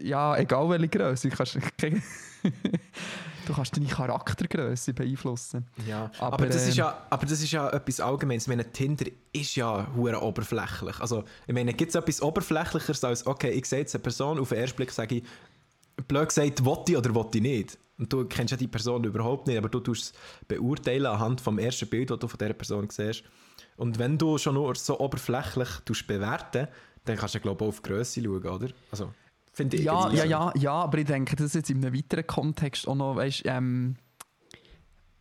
Ja, egal welche Größe. Du kannst, (laughs) du kannst deine Charaktergröße beeinflussen. ja. Aber, Aber, das ist ähm, ja, aber das ist ja etwas Allgemeines. Ich meine, Tinder ist ja hure oberflächlich. Also, ich meine, gibt es etwas Oberflächlicheres als, okay, ich sehe jetzt eine Person, auf den ersten Blick sage ich, blöd gesagt, will ich oder will ich nicht? Und du kennst ja die Person überhaupt nicht, aber du tust es beurteilen anhand vom ersten Bild, das du von dieser Person siehst. Und wenn du schon nur so oberflächlich bewerten, dann kannst du, glaube ich, auch auf Größe schauen, oder? Also, finde ich. Ja, ja, ja, ja, aber ich denke, das ist jetzt in einem weiteren Kontext auch noch, weißt ähm,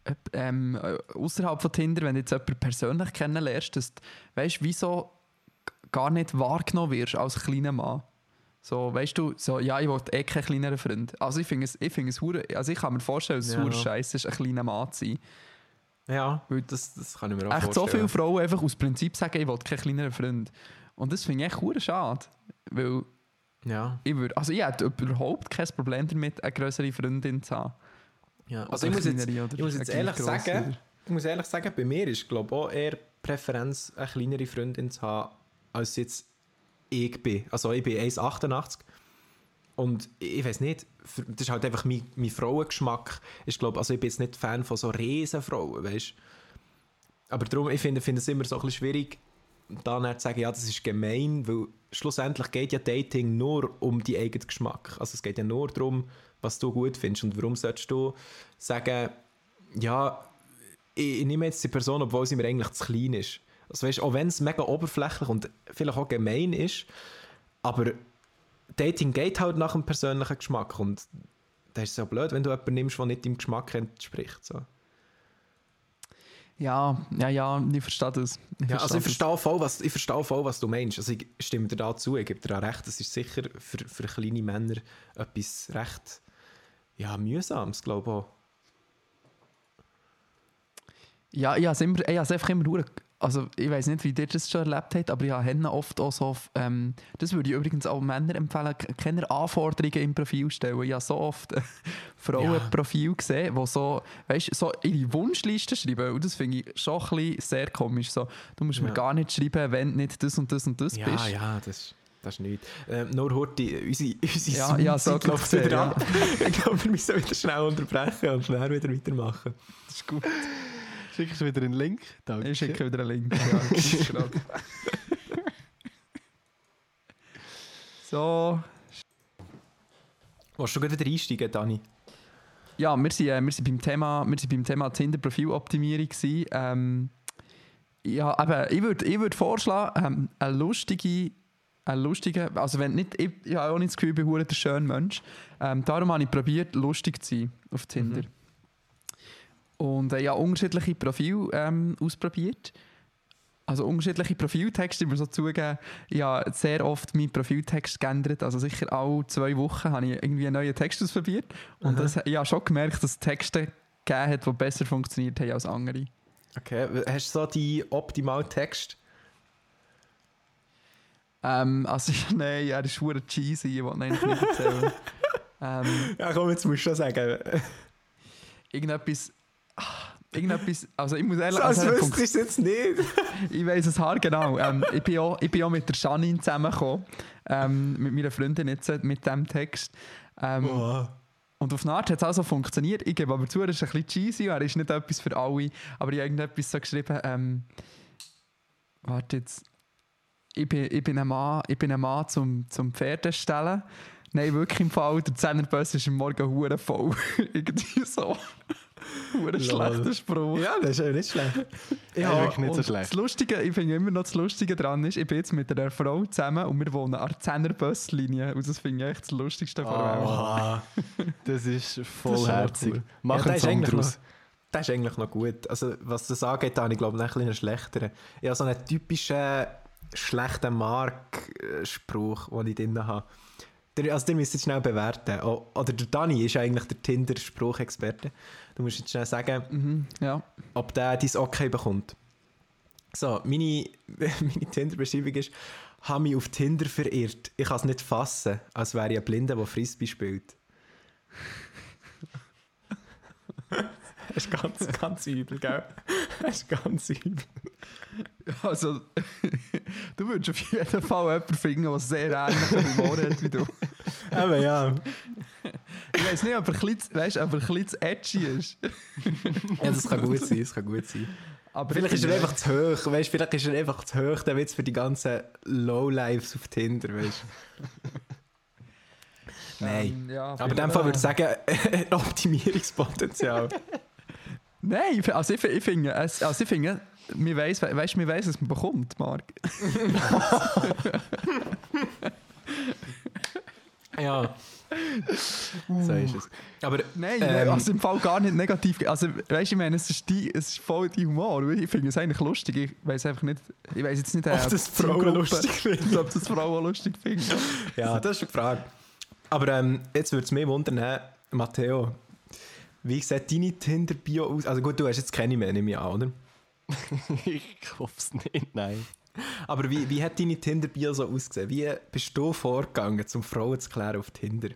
ob, ähm, äh, außerhalb von Tinder, wenn du jetzt jemanden persönlich kennenlernst, dass du, weißt, wieso gar nicht wahrgenommen wirst als kleiner Mann. So, weißt du, so, ja, ich wollte eh keinen kleineren Freund. Also ich finde es, ich finde es also ich kann mir vorstellen, dass es Ja. scheiße ist, ein kleiner Mann zu sein. Ja, das, das kann ich mir auch Echt so vorstellen. viele Frauen einfach aus Prinzip sagen, ich wollte keinen kleineren Freund. Und das finde ich echt hure schade, weil Ja. ich würde, also ich hätte überhaupt kein Problem damit, eine größere Freundin zu haben. Ja, also ich muss jetzt, ich muss jetzt ehrlich sagen, ich muss ehrlich sagen, bei mir ist glaube auch eher Präferenz, eine kleinere Freundin zu haben, als jetzt ich bin. Also ich bin 1,88 und ich weiß nicht, das ist halt einfach mein, mein Frauengeschmack. Ich glaube, also ich bin jetzt nicht Fan von so Riesenfrauen, weißt Aber darum, ich finde, finde es immer so ein bisschen schwierig, dann zu sagen, ja, das ist gemein, weil schlussendlich geht ja Dating nur um die eigenen Geschmack. Also es geht ja nur darum, was du gut findest. Und warum solltest du sagen, ja, ich, ich nehme jetzt die Person, obwohl sie mir eigentlich zu klein ist. Also weißt, auch wenn es mega oberflächlich und vielleicht auch gemein ist, aber Dating geht halt nach dem persönlichen Geschmack und das ist so blöd, wenn du jemanden nimmst, der nicht deinem Geschmack entspricht. So. Ja, ja, ja, ich verstehe das. Ich Ja, also ich verstehe voll, was, ich verstehe voll, was du meinst. Also ich stimme dir da zu, ich gebe dir auch recht, das ist sicher für, für kleine Männer etwas recht ja, mühsames, glaube ich auch. Ja, ich habe es einfach immer also ich weiß nicht, wie ihr das schon erlebt habt, aber ich habe oft auch so, ähm, das würde ich übrigens auch Männern empfehlen, keine Anforderungen im Profil stellen. Ich habe so oft äh, (laughs) Frauenprofil gesehen, wo so, weißt, so ihre Wunschliste schreiben und das finde ich schon ein bisschen sehr komisch. So, du musst mir Ja. gar nicht schreiben, wenn du nicht das und das und das Ja, bist. ja, das Das ist nichts. Ähm, nur heute, unsere, (laughs) unsere Ja, ja, so läuft wieder ja. ab. (laughs) ich glaube, wir müssen wieder schnell unterbrechen und schnell wieder weitermachen. Das ist gut. Schickst du wieder einen Link? Danke. Ich schicke wieder einen Link. (laughs) Ja, so, Willst du gleich wieder einsteigen, Dani? Ja, wir sind, äh, wir sind beim Thema, wir sind beim Thema Tinder-Profiloptimierung. Ähm, ja, eben, ich würde ich würd vorschlagen, ähm, eine lustige, eine lustige, also wenn nicht, ich, ich habe auch nicht das Gefühl, ich bin verdammt der schöne Mensch. Ähm, darum habe ich probiert, lustig zu sein auf Tinder. Und äh, ich habe unterschiedliche Profile ähm, ausprobiert. Also unterschiedliche Profiltexte, ich muss so zugeben, ich habe sehr oft meinen Profiltext geändert. Also sicher alle zwei Wochen habe ich irgendwie einen neuen Text ausprobiert. Und Aha. das, ich habe schon gemerkt, dass es Texte gegeben hat, die besser funktioniert haben als andere. Okay, hast du so die optimalen Text? Ähm, also (laughs) nein, er ist schwer cheesy, ich wollte eigentlich nicht erzählen. (laughs) ähm, Ja, komm, jetzt musst du schon sagen. irgendetwas... ah, Irgendetwas, also ich muss ehrlich So, als also, wüsstest du es jetzt nicht. (laughs) Ich weiß es haargenau. Ähm, ich, bin auch, ich bin auch mit der Janine zusammengekommen. Ähm, mit meiner Freundin jetzt, äh, mit diesem Text. Ähm, Oh. Und auf eine Art hat es auch so funktioniert. Ich gebe aber zu, er ist ein bisschen cheesy, er ist nicht etwas für alle. Aber ich habe irgendetwas so geschrieben, ähm, warte jetzt. Ich bin, ich bin ein Mann, ich bin ein Mann zum, zum Pferdestellen. Nein, wirklich im Fall, der Zehnerbus ist am Morgen hure voll. (laughs) Irgendwie so. (laughs) Lol. schlechter Spruch. Ja, das ist ja nicht schlecht. Ja, wirklich nicht so schlecht. Das Lustige, ich finde immer noch das Lustige dran ist, ich bin jetzt mit einer Frau zusammen und wir wohnen an der 10er Buslinie. Und das finde ich echt das Lustigste von der Welt. Das ist vollherzig. Mach Ja, einen das ist Song eigentlich draus. Das ist eigentlich noch gut. Also, was das angeht, habe ich glaube ich, ein bisschen einen schlechteren. Ich habe so einen typischen schlechten Mark-Spruch, den ich drin habe. Also, den müsst ihr schnell bewerten. Oder der Dani ist eigentlich der Tinder-Spruchexperte. Du musst jetzt schnell sagen, Mhm, ja. ob der dein Okay bekommt. So, meine, (laughs) meine Tinder-Beschreibung ist, habe mich auf Tinder verirrt. Ich kann es nicht fassen, als wäre ich ein Blinder, der Frisbee spielt. (laughs) Das (laughs) ist ganz, ganz übel, gell? Das (laughs) ist ganz übel. Also, (laughs) du würdest auf jeden Fall jemanden finden, der sehr ähnlichen Humor hat wie du. Aber ja. Ich weiß nicht, ob er ein bisschen, weißt, ob er ein bisschen edgy ist. ja, das kann gut sein, das kann gut sein. Aber Vielleicht ich ist er einfach zu hoch, weißt, vielleicht ist er einfach zu hoch, der Witz für die ganzen Lowlives auf Tinder, weißt Nein. Ähm, ja, Aber in dem Fall würde ich sagen, Optimierungspotenzial. Nein, also ich, ich finde, also ich finde, wir weiss, we- weißt, wir weiss, was man bekommt, Marc. (laughs) ja. So ist es. Aber Nein, Ähm, also im Fall gar nicht negativ. Also, weißt du, ich meine, es ist, die, es ist voll dein Humor. Ich finde es eigentlich lustig. Ich weiß einfach nicht, ich weiß jetzt nicht, äh, Ob das die Frauen lustig (laughs) finden. Ob das Frauen lustig finden. ja, das ist eine Frage. Aber ähm, jetzt würde es mich wundern, äh, Matteo, wie sieht deine Tinder-Bio aus? Also gut, du hast jetzt keine mehr, nehme ich an, oder? (laughs) ich hoffe es nicht, nein. Aber wie, wie hat deine Tinder-Bio so ausgesehen? Wie bist du vorgegangen, um Frauen zu klären auf Tinder?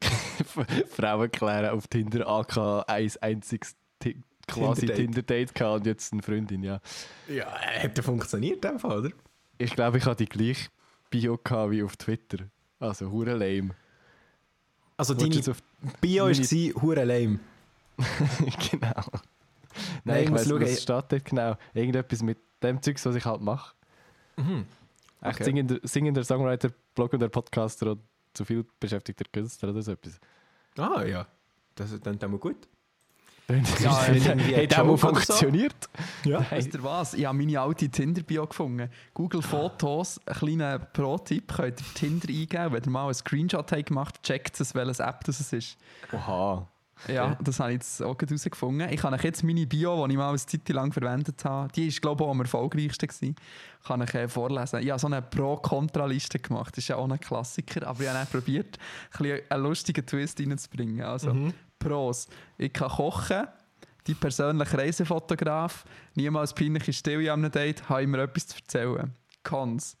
(laughs) Frauen klären auf Tinder AK ein einziges quasi Tinder-Date. Tinder-Date gehabt und jetzt eine Freundin, ja. Ja, hat ja funktioniert Fall, oder? Ich glaube, ich hatte die gleiche Bio gehabt wie auf Twitter. Also, hure lame. Also deine auf Bio war hure lame. (laughs) genau. Nein, Nein, ich ich weiß nicht, ich- was steht dort genau. Irgendetwas mit dem Zeugs, was ich halt mache. Mhm. Echt Okay. singender, singender Songwriter, bloggender Podcaster oder zu viel beschäftigter Künstler oder so etwas. Ah ja, das ist dann, dann gut. Ja, hey, der Joke oder so? funktioniert. Ja. Wisst ihr was? Ich habe meine alte Tinder-Bio gefunden. Google Fotos, ein kleiner Pro-Tipp, könnt ihr Tinder eingeben. Wenn ihr mal einen Screenshot habt gemacht checkt es, welches App das es ist. Oha. Ja, das habe ich jetzt auch gerade herausgefunden. Ich euch jetzt meine Bio, die ich mal eine Zeit lang verwendet habe, die ist, glaube ich, auch am erfolgreichsten gewesen, kann ich äh, vorlesen. Ich habe so eine Pro-Kontra-Liste gemacht. Das ist ja auch ein Klassiker, aber ich habe dann probiert, ein bisschen einen lustigen Twist reinzubringen. Also, Mhm. Pros. Ich kann kochen, die persönliche Reisefotograf, niemals peinliche Stille an einem Date, habe immer etwas zu erzählen. Cons.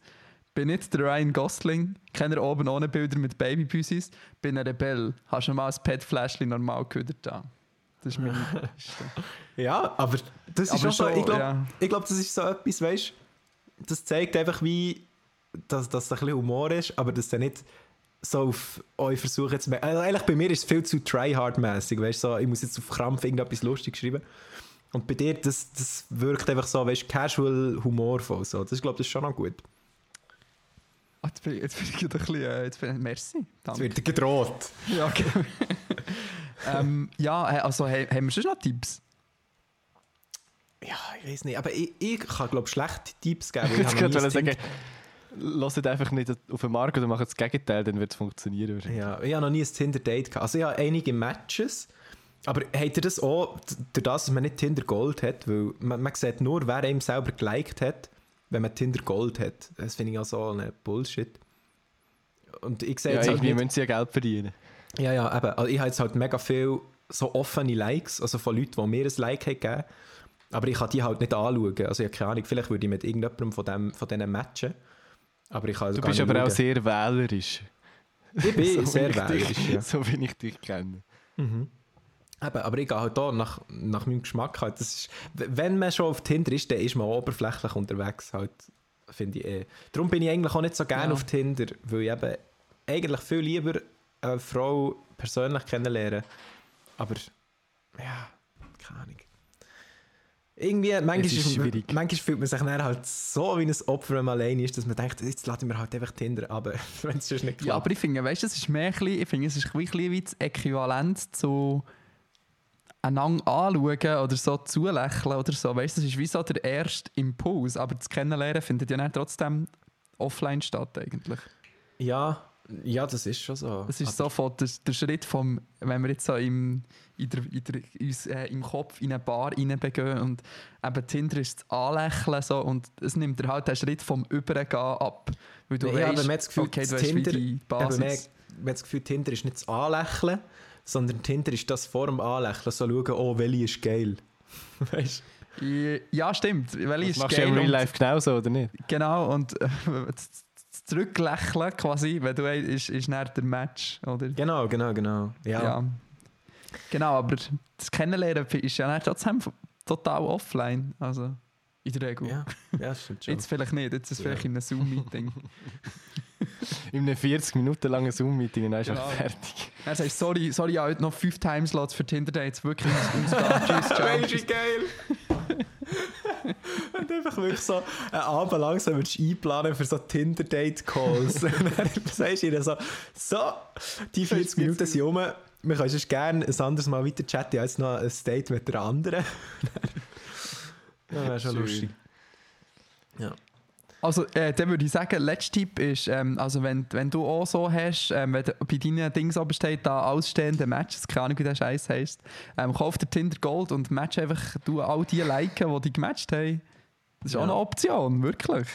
Bin nicht der Ryan Gosling, keine oben ohne Bilder mit Babybüsis, bin ein Rebell, habe schon mal ein PET-Fläschchen normal gehüdert da. Das ist meine (laughs) Liste. Ja, aber das ist Aber auch so, ich glaube, ja. ich glaub, das ist so etwas, weißt das zeigt einfach, wie dass, dass da ein bisschen Humor ist, aber dass dann nicht so auf euch versuchen jetzt also eigentlich bei mir ist es viel zu tryhard-mäßig, weißt so, ich muss jetzt auf Krampf irgendetwas lustig schreiben. Und bei dir, das, das wirkt einfach so, weißt casual, humorvoll. So. Das, ich glaube, das ist schon noch gut. Ah, jetzt, bin ich, jetzt bin ich gerade ein bisschen. Äh, jetzt bin ich, merci. Danke. wird dir gedroht. Ja, okay. (laughs) ähm, ja, äh, also he- haben wir schon noch Tipps? Ja, ich weiß nicht. Aber ich, ich kann, glaube ich, schlechte Tipps geben. Ich ich wollte habe noch nie sagen, lasst einfach nicht auf den Markt oder macht das Gegenteil, dann wird es funktionieren. Ja, ich habe noch nie ein Tinder-Date gehabt. Also ich habe einige Matches. Aber habt ihr das auch, d- durch das, dass man nicht Tinder Gold hat? Weil man, man sieht nur, wer einem selber geliked hat, wenn man Tinder Gold hat. Das finde ich auch so ein Bullshit. Und ich sehe Ja, jetzt halt irgendwie nicht... müssen sie ja Geld verdienen. Ja, ja, eben. Also ich habe jetzt halt mega viel so offene Likes, also von Leuten, die mir ein Like haben gegeben Aber ich kann die halt nicht anschauen. Also ich habe keine Ahnung, vielleicht würde ich mit irgendjemandem von, dem, von denen matchen. Aber ich kann also Du bist aber auch schauen. sehr wählerisch. Ich bin (laughs) So sehr ich dich- wählerisch, ja. So wie ich dich kenne. Mhm. Eben, aber ich gehe halt da nach, nach meinem Geschmack halt. Das ist, wenn man schon auf Tinder ist, dann ist man oberflächlich unterwegs halt, finde ich eh. Darum bin ich eigentlich auch nicht so gerne Ja. auf Tinder, weil ich eben eigentlich viel lieber eine Frau persönlich kennenlernen. Aber, ja, keine Ahnung. Irgendwie, manchmal, Es schwierig. manchmal fühlt man sich dann halt so wie ein Opfer, wenn man allein ist, dass man denkt, jetzt laden wir halt einfach Tinder, aber (laughs) wenn es sonst nicht klappt. Ja, aber ich finde, weißt du, es ist mehr ich finde, es ist ein bisschen wie das Äquivalent zu einander anschauen oder so zulächeln oder so. Weißt du, das ist wie so der erste Impuls, aber das Kennenlernen findet ja dann trotzdem offline statt eigentlich. ja, ja, das ist schon so. Es ist Aber- so von der, der Schritt vom, wenn wir jetzt so im, in der, in der, uns, äh, im Kopf in eine Bar reinbegehen und eben Tinder ist das Anlächeln so und es nimmt dir halt den Schritt vom Übergehen ab. Weil du Ja, aber weißt, man hat das Gefühl, okay, du das Tinder- die Eben, man, Basis... man hat das Gefühl, Tinder ist nicht das Anlächeln, sondern Tinder ist das vor dem Anlächeln. So schauen, oh, welche ist geil. (laughs) weißt Ja, stimmt. Weil Das ist machst du ja im geil Real Life genauso, oder nicht? Genau, und äh, (laughs) das Zurücklächeln quasi, wenn du ist, ist dann der Match, oder? Genau, genau, genau. Ja. Genau, aber das Kennenlernen ist ja trotzdem total offline, also in der Regel. Ja, ja stimmt (laughs) schon. Jetzt vielleicht nicht, jetzt ist es Ja. vielleicht in einem Zoom-Meeting. (laughs) In einem 40 Minuten langen Zoom-Meeting und dann ist Genau. fertig. Sagst du, sorry, sorry, ich habe heute noch fünf Timeslots für Tinder-Dates, wirklich. (laughs) Tschüss, ciao. Mensch, wie Und einfach wirklich so einen Abend lang so würdest du einplanen für so Tinder-Date-Calls. Und (laughs) dann sagst du ihnen so, so, die 40 Minuten sind um, wir können sonst gerne ein anderes Mal weiter chatten als noch ein Date mit der anderen. (laughs) ja, wäre schon Schön. lustig. Ja. Also, äh, dann würde ich sagen, letzter Tipp ist, ähm, also wenn, wenn du auch so hast, ähm, wenn du- bei deinen Dings oben steht, da ausstehende Matches, keine Ahnung, wie der Scheiß heisst, ähm, kauf dir Tinder Gold und match einfach du all die liken, die dich gematcht haben. Das ist Ja. auch eine Option, wirklich.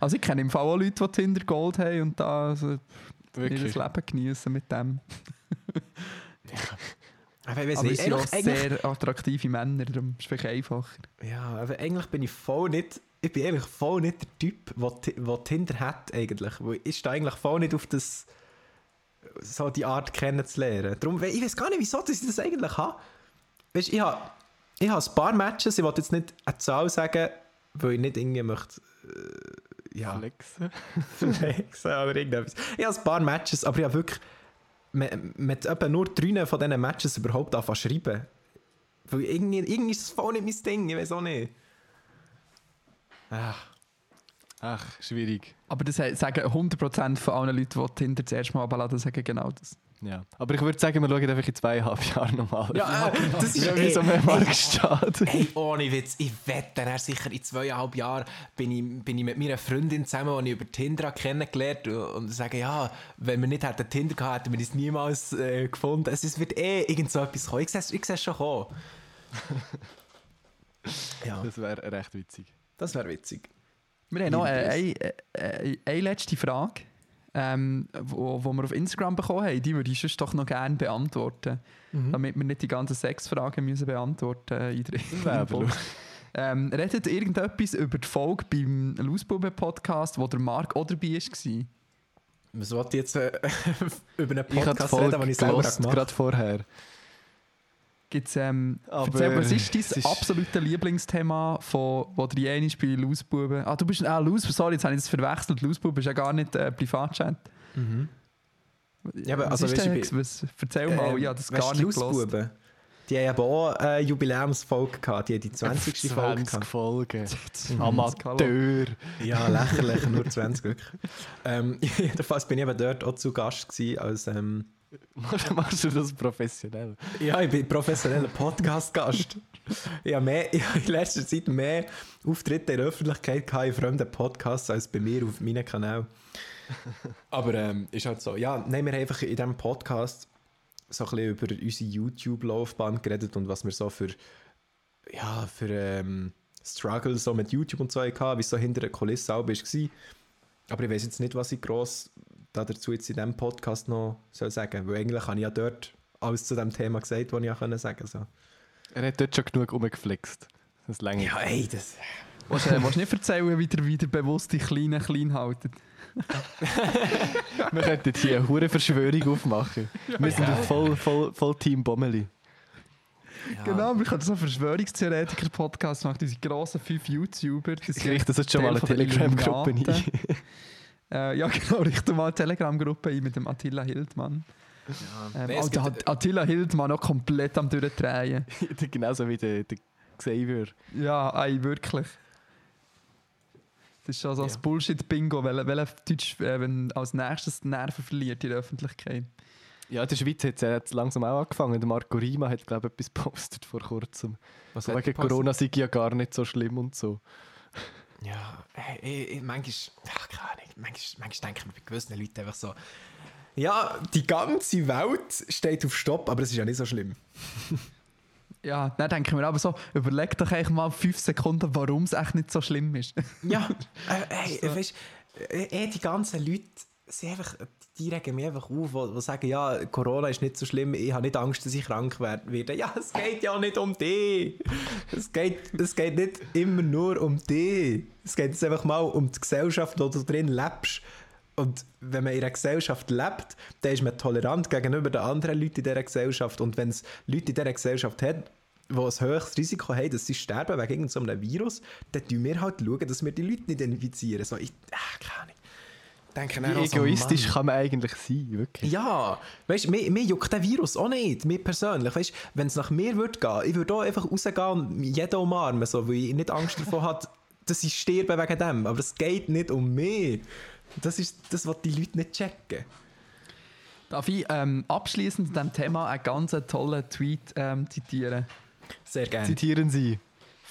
Also ich kenne im Fall auch Leute, die Tinder Gold haben und da also, ihr Wirklich. Leben genießen mit dem. (laughs) Aber ich Aber es sind auch sehr attraktive Männer, darum ist es vielleicht einfacher. ja, aber eigentlich bin ich voll nicht, ich bin eigentlich voll nicht der Typ, der Ti- der Tinder hat eigentlich. Ich stehe eigentlich voll nicht auf das, so die Art kennenzulernen. Darum, ich weiß gar nicht, wieso dass ich das eigentlich habe. Weißt, ich habe, ich habe ein paar Matches, ich wollte jetzt nicht eine Zahl sagen, weil ich nicht irgendwie möchte, äh, ja, Flexen. (laughs) flexen oder irgendetwas. Ich habe ein paar Matches, aber ich habe wirklich mit, mit etwa nur drei von diesen Matches überhaupt anfangen schreiben. Weil irgendwie, irgendwie ist das voll nicht mein Ding, ich weiß auch nicht. Ach, Ach, schwierig. Aber das sagen 100% von allen Leuten, die Tinder das erste Mal abladen, sagen genau das. Ja. Aber ich würde sagen, wir schauen einfach in zweieinhalb Jahren nochmal. ja, äh, das ist Ja, wie so ey, ein Markt steht. (laughs) Hey, ohne Witz, ich wette, er sicher in zweieinhalb Jahren bin ich, bin ich mit meiner Freundin zusammen, die ich über Tinder kennengelernt habe und sage, ja, wenn wir nicht hätten Tinder gehabt, hätten wir es niemals äh, gefunden. Es, es wird eh irgend so etwas kommen. Ich sehe es ich sehe es schon kommen. (laughs) ja, Das wäre recht witzig. das wäre witzig. Wir haben noch äh, eine, äh, eine letzte Frage, ähm, wo, wo wir auf Instagram bekommen haben. Die würde ich sonst doch noch gerne beantworten, damit wir nicht die ganzen sechs Fragen müssen beantworten äh, in der (laughs) ähm, Redet irgendetwas über die Folge beim Lausbuben-Podcast, wo der Marc auch dabei war? Was wollte ich jetzt äh, (laughs) über einen Ich Podcast reden, den ich selber gemacht habe? gerade vorher. Gibt's, ähm, Aber erzähl, was ist dein absolute Lieblingsthema, von, wo du je bei Lausbuben... Ah, du bist... Ah, Laus, sorry, jetzt habe ich das verwechselt. Lausbuben ist ja gar nicht äh, Privatchat. Mhm. Ja, aber was also, ist weißt denn, was, erzähl mal, ja, das Ähm, weißt gar nicht. Lausbuben, Die haben aber auch eine Jubiläumsfolge gehabt. Die haben die 20. Folge 20 gehabt. Folgen. (laughs) Mhm. Amateur. Ja, lächerlich, nur 20 wirklich. Ähm, (laughs) jedenfalls bin ich eben dort auch zu Gast gewesen als... Ähm, (laughs) Machst du das professionell? ja, ich bin professioneller Podcast-Gast. ich habe mehr, (laughs) ich habe in letzter Zeit mehr Auftritte in der Öffentlichkeit gehabt in fremden Podcasts als bei mir auf meinem Kanal. Aber ähm, ist halt so. Ja, nein, wir haben einfach in diesem Podcast so ein bisschen über unsere YouTube-Laufbahn geredet und was wir so für, ja, für ähm, Struggles so mit YouTube und so hatten, wie es so hinter der Kulisse auch war. Aber ich weiß jetzt nicht, was ich gross dazu jetzt in diesem Podcast noch soll sagen weil eigentlich habe ich ja dort alles zu dem Thema gesagt, was ich ja können sagen so. Er hat dort schon genug rumgeflext. Das länger. Ja, ey, das... Willst du äh, willst du nicht erzählen, wie ihr wieder bewusst die Kleinen klein haltet? (laughs) Wir könnten hier eine hure Verschwörung aufmachen. Wir sind ja voll, voll, voll Team Bommeli. Genau, wir können so einen Verschwörungstheoretiker-Podcast machen, diese grossen fünf YouTuber. Ich richte das jetzt schon mal eine Telegram-Gruppe ein. (laughs) Äh, ja, (laughs) genau, richte mal eine Telegram-Gruppe ein mit dem Attila Hildmann. Ähm, Nein, es Alter, hat Attila Hildmann noch komplett am Durchdrehen. (laughs) Genauso wie der, der Xavier. Ja, ey, wirklich. Das ist schon so Ja. das Bullshit-Bingo, weil, weil Deutsch äh, wenn als nächstes die Nerven verliert in der Öffentlichkeit. Ja, in der Schweiz hat es jetzt langsam auch angefangen. Der Marco Rima hat, glaube ich, etwas (laughs) gepostet vor kurzem. Was wegen? Corona sei ja gar nicht so schlimm und so. Ja, ey, ey, ey, manchmal, ach, keine Ahnung, manchmal, manchmal denke ich mir bei gewissen Leuten einfach so, ja, die ganze Welt steht auf Stopp, aber es ist ja nicht so schlimm. (laughs) Ja, dann denke ich mir aber so, überleg doch eigentlich mal fünf Sekunden, warum es echt nicht so schlimm ist. Ja, (laughs) äh, hey, weißt äh, eh, die ganzen Leute sind einfach, die regen mich einfach auf, die, sagen, ja, Corona ist nicht so schlimm, ich habe nicht Angst, dass ich krank werd- werde. Ja, es geht ja nicht um dich. Es geht, es geht nicht immer nur um dich. Es geht jetzt einfach mal um die Gesellschaft, wo du drin lebst. Und wenn man in einer Gesellschaft lebt, dann ist man tolerant gegenüber den anderen Leuten in dieser Gesellschaft. Und wenn es Leute in dieser Gesellschaft hat, die ein höheres Risiko haben, dass sie sterben wegen irgendeinem Virus, dann schauen wir halt, dass wir die Leute nicht infizieren. So, ich, ach, keine Ahnung. Denke Wie auch so, egoistisch Mann. kann man eigentlich sein, wirklich. Ja, weißt du, mir, mir juckt der Virus auch nicht, mir persönlich. Weißt wenn es nach mir würde gehen, ich würde auch einfach rausgehen und jeden umarmen, so, weil ich nicht Angst davor habe, (laughs) dass ich sterbe wegen dem. Aber es geht nicht um mich. Das ist das, was die Leute nicht checken. Darf ich ähm, abschließend zu diesem Thema einen ganz tollen Tweet ähm, zitieren? Sehr gerne. Zitieren Sie.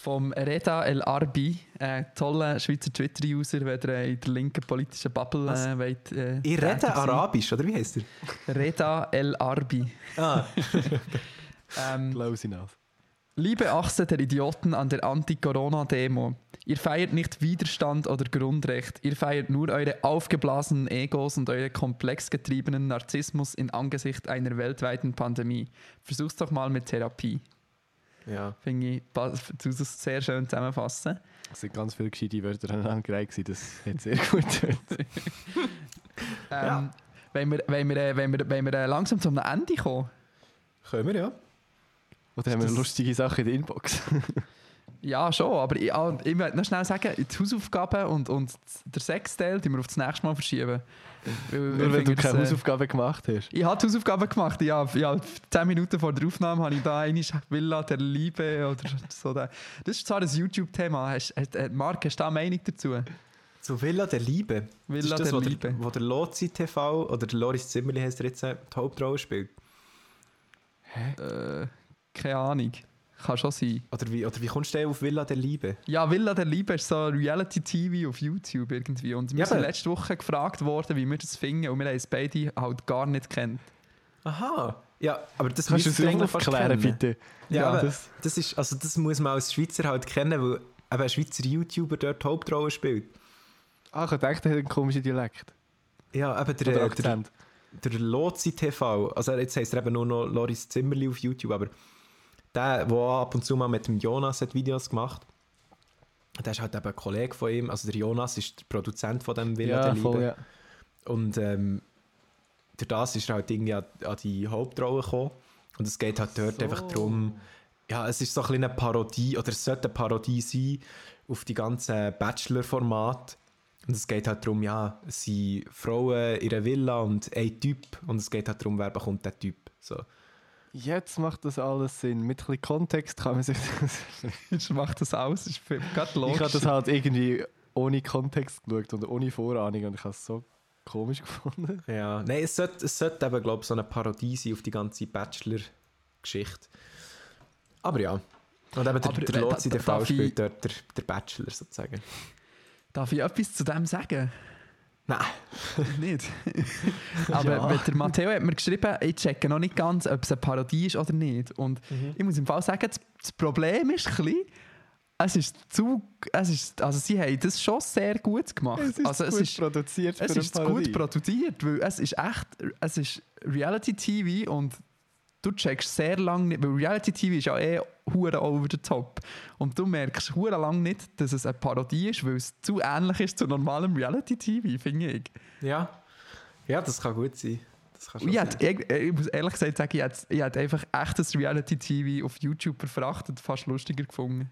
Vom Reda El Arbi, ein toller Schweizer Twitter-User, wenn ihr in der linken politischen Bubble äh, wollt, äh, Ich rede. Arabisch, oder wie heißt er? Reda El Arbi. Ah, (laughs) Ähm, Close enough. Liebe Achse der Idioten an der Anti-Corona-Demo. Ihr feiert nicht Widerstand oder Grundrecht. Ihr feiert nur eure aufgeblasenen Egos und eure komplex getriebenen Narzissmus in Angesicht einer weltweiten Pandemie. Versuch's doch mal mit Therapie. Ja. Finde ich, du das sehr schön zusammenfassen. Es sind ganz viele gescheite Wörter aneinandergereiht gewesen. Das hat sehr gut (laughs) getönt. Ähm, Ja. Wenn wir, wenn wir, äh, wenn wir, wenn wir äh, langsam zum Ende kommen. Können wir, ja. Oder haben wir lustige Sache in der Inbox? (laughs) Ja, schon, aber ich, ah, ich möchte noch schnell sagen, die Hausaufgaben und, und der Sexteil, die wir auf das nächste Mal verschieben. Nur wenn du keine äh, Hausaufgaben gemacht hast. Ich habe Hausaufgaben gemacht. Ja, ja, zehn Minuten vor der Aufnahme habe ich da eine Villa der Liebe oder so. Da. Das ist zwar ein YouTube-Thema. Marc, hast du da eine Meinung dazu? Zu Villa der Liebe. Villa das ist das, der wo Liebe. Der, wo der Lozi TV oder der Loris Zimmerli heißt er jetzt, äh, die Hauptrolle spielt. Äh, keine Ahnung. Kann schon sein. Oder wie, oder wie kommst du auf Villa der Liebe? Ja, Villa der Liebe ist so Reality-TV auf YouTube irgendwie. Und wir Ja, sind aber- letzte Woche gefragt worden, wie wir das finden. Und wir haben es beide halt gar nicht kennt. Aha. Ja, aber das Kannst du eigentlich kennen. bitte? Ja, Ja, das- das, ist, also das muss man als Schweizer halt kennen, weil eben ein Schweizer YouTuber dort die Hauptrolle spielt. Ah, ich dachte, er hat einen komischen Dialekt. Ja, eben Oder der, der, Akzent. der Lozi TV, also jetzt heisst er eben nur noch Loris Zimmerli auf YouTube, aber der, der ab und zu mal mit dem Jonas hat Videos gemacht der ist halt eben ein Kollege von ihm, also der Jonas ist der Produzent von dem Villa Ja, der Liebe. voll, ja. Und ähm, durch das ist er halt irgendwie an, an die Hauptrolle gekommen. Und es geht halt dort einfach darum, ja, es ist so ein bisschen eine Parodie, oder es sollte eine Parodie sein auf die ganzen Bachelor-Formate. Und es geht halt darum, ja, es sind Frauen in einer Villa und ein Typ. Und es geht halt darum, wer bekommt der Typ. So. Jetzt macht das alles Sinn. Mit ein bisschen Kontext kann man sich (laughs) Jetzt macht das aus, ist für- gerade logisch. Ich habe das halt irgendwie ohne Kontext geschaut und ohne Vorahnung und ich habe es so komisch (laughs) gefunden. Ja, nein, es sollte, es sollte eben, glaube ich, so eine Parodie sein auf die ganze Bachelor-Geschichte. Aber ja. Und eben der, Aber, der Lotzi, da- der Fall spielt dort der, der Bachelor sozusagen. Darf ich etwas zu dem sagen? Nein. (laughs) nicht. (laughs) Aber Ja. der Matteo hat mir geschrieben, ich checke noch nicht ganz, ob es eine Parodie ist oder nicht. Und Mhm. ich muss im Fall sagen, das, Problem ist ein bisschen, es ist zu, es ist, also sie haben das schon sehr gut gemacht. also es ist, produziert es ist gut produziert, weil es ist echt, es ist Reality TV und du checkst sehr lange nicht, weil Reality TV ist ja eh hure over the top und du merkst hure lang nicht, dass es eine Parodie ist, weil es zu ähnlich ist zu normalem Reality TV, finde ich. Ja. Ja, das kann gut sein. Das ich, hätte, ich, ich muss ehrlich gesagt sagen, ich hätte, ich hätte einfach echtes Reality TV auf YouTube verfrachtet fast lustiger gefunden.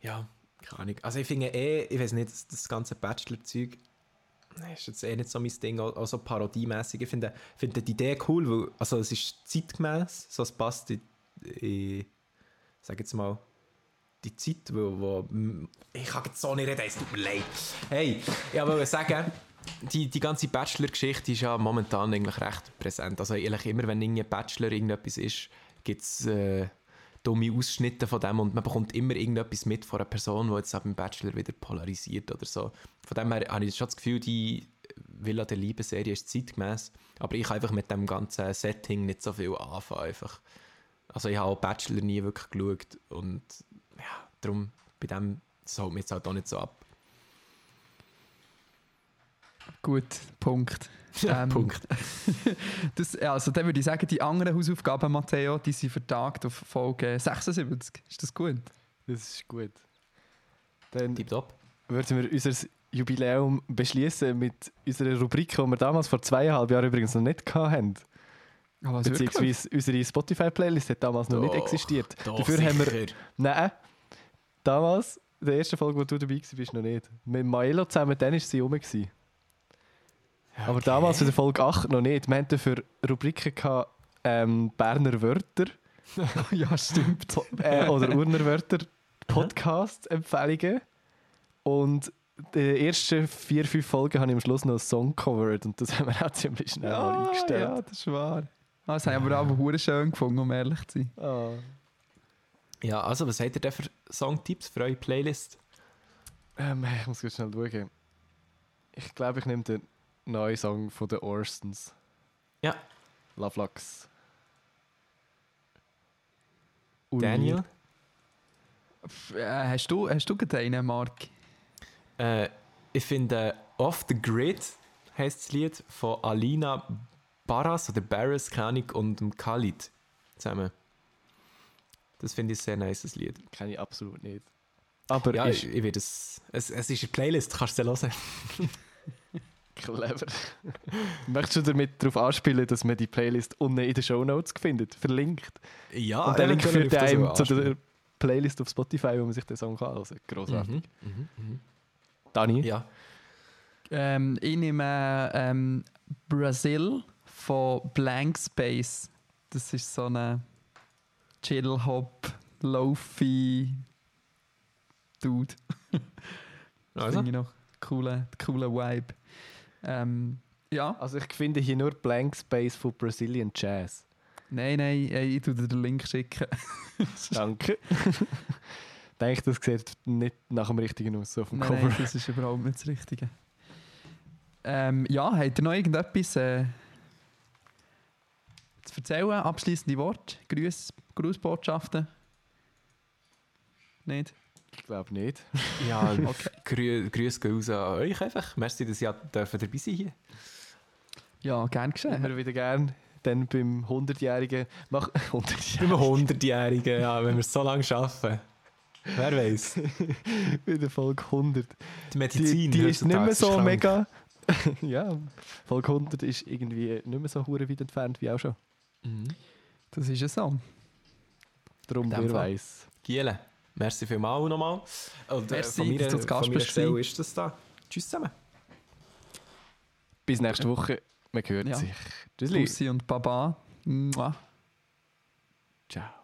Ja, keine Ahnung. Also ich finde eh, ich weiß nicht, das, das ganze Bachelor-Zeug ist jetzt eh nicht so mein Ding, auch, auch so parodiemäßig. Ich finde, finde die Idee cool, weil also es ist zeitgemäß, so es passt in, in sag jetzt mal, die Zeit, wo, wo ich kann jetzt so nicht reden, es tut mir leid. Hey, ich wollte sagen, die, die ganze Bachelor-Geschichte ist ja momentan eigentlich recht präsent. Also eigentlich immer, wenn irgendein Bachelor irgendetwas ist, gibt es äh, dumme Ausschnitte von dem und man bekommt immer irgendetwas mit von einer Person, die jetzt auch beim Bachelor wieder polarisiert oder so. Von dem her habe ich schon das Gefühl, die Villa der Liebe-Serie ist zeitgemäß, aber ich kann einfach mit dem ganzen Setting nicht so viel anfangen. Einfach. Also ich habe auch Bachelor nie wirklich geschaut und ja, darum bei dem das holt mich jetzt halt auch nicht so ab. Gut, Punkt. (laughs) Ähm, Punkt. (laughs) Das, ja, also dann würde ich sagen, die anderen Hausaufgaben, Matteo, die sind vertagt auf Folge 76. Ist das gut? Das ist gut. Dann Tipptopp. würden wir unser Jubiläum beschließen mit unserer Rubrik, die wir damals vor zweieinhalb Jahren übrigens noch nicht hatten. Aber Beziehungsweise unsere Spotify-Playlist hat damals noch nicht Doch, existiert. Doch, Dafür haben wir sicher. Nein, damals, in der ersten Folge, wo du dabei warst, bist noch nicht. Mit Maelo zusammen, dann war sie rum. gewesen. Aber damals, in der Folge 8, noch nicht. Wir hatten dafür Rubriken gehabt, ähm, Berner Wörter (laughs) ja, stimmt. po- äh, oder Urner Wörter, Podcast-Empfehlungen. Und die ersten vier, fünf Folgen habe ich am Schluss noch einen Song covered und das (laughs) haben wir auch ziemlich schnell mal eingestellt. ja, das ist wahr. Ah, das haben wir aber hure schön gefunden, um ehrlich zu sein. Ah. Ja, also was habt ihr denn für Songtipps für eure Playlist? Ähm, ich muss kurz schnell schauen. Ich glaube, ich nehme den neuen Song von den Orstons. Ja. Love Lux. Daniel? Äh, hast, du, hast du einen, Mark? Äh, ich finde Off the Grid heißt das Lied von Alina Barras oder Barras, Ahnung, und dem Khalid zusammen. Das finde ich ein sehr nice Lied. Kenne ich absolut nicht. Aber Ja, ist ich, ich werde es, es. Es ist eine Playlist, kannst du sie hören. (laughs) clever. (laughs) Möchtest du damit darauf anspielen, dass man die Playlist unten in den Shownotes findet? Verlinkt. Ja, Und der Link führt das einem zu der Playlist auf Spotify, wo man sich den Song kann hören Grossartig. Mhm, mhm, mhm. Dani? Ja. Ähm, ich nehme ähm, Brazil von Blank Space. Das ist so eine Chill-Hop, Lofi Dude. (laughs) Das Also, finde ich noch cooler, cooler Vibe. Ähm, ja, Also ich finde hier nur Blank Space von Brazilian Jazz. nein, nein, ich tue dir den Link schicken. (laughs) Danke. (laughs) Ich denke, das sieht nicht nach dem richtigen aus, so auf dem Nein, Cover. nein, das ist überhaupt nicht das Richtige. Ähm, ja, habt ihr noch irgendetwas äh, zu erzählen? Abschließende Worte? Gruß, Grußbotschaften? Nicht? Ich glaube nicht. ja (laughs) Okay. grü Grüße gehen raus an euch einfach. Merci, dass ihr dürfen dabei sein hier. Ja, gern geschehen. Immer wieder gern. Dann beim 100-jährigen... Mach... (laughs) 100 Beim 100-Jährigen, ja, wenn wir es so lange schaffen. Wer weiß. Bei (laughs) der Folge 100. Die Medizin Die, die ist nicht mehr so krank. mega... ja, Folge 100 ist irgendwie nicht mehr so hure weit entfernt wie auch schon. Mhm. Das ist ja so. Darum, wer weiß. Giele, merci vielmals nochmal. Und äh, Merci, von meiner, dass du zu Gast bist ist das da. Tschüss zusammen. Bis nächste Woche. Man hört Ja. sich. Tschüssli. Bussi und Baba. Mua. Ciao.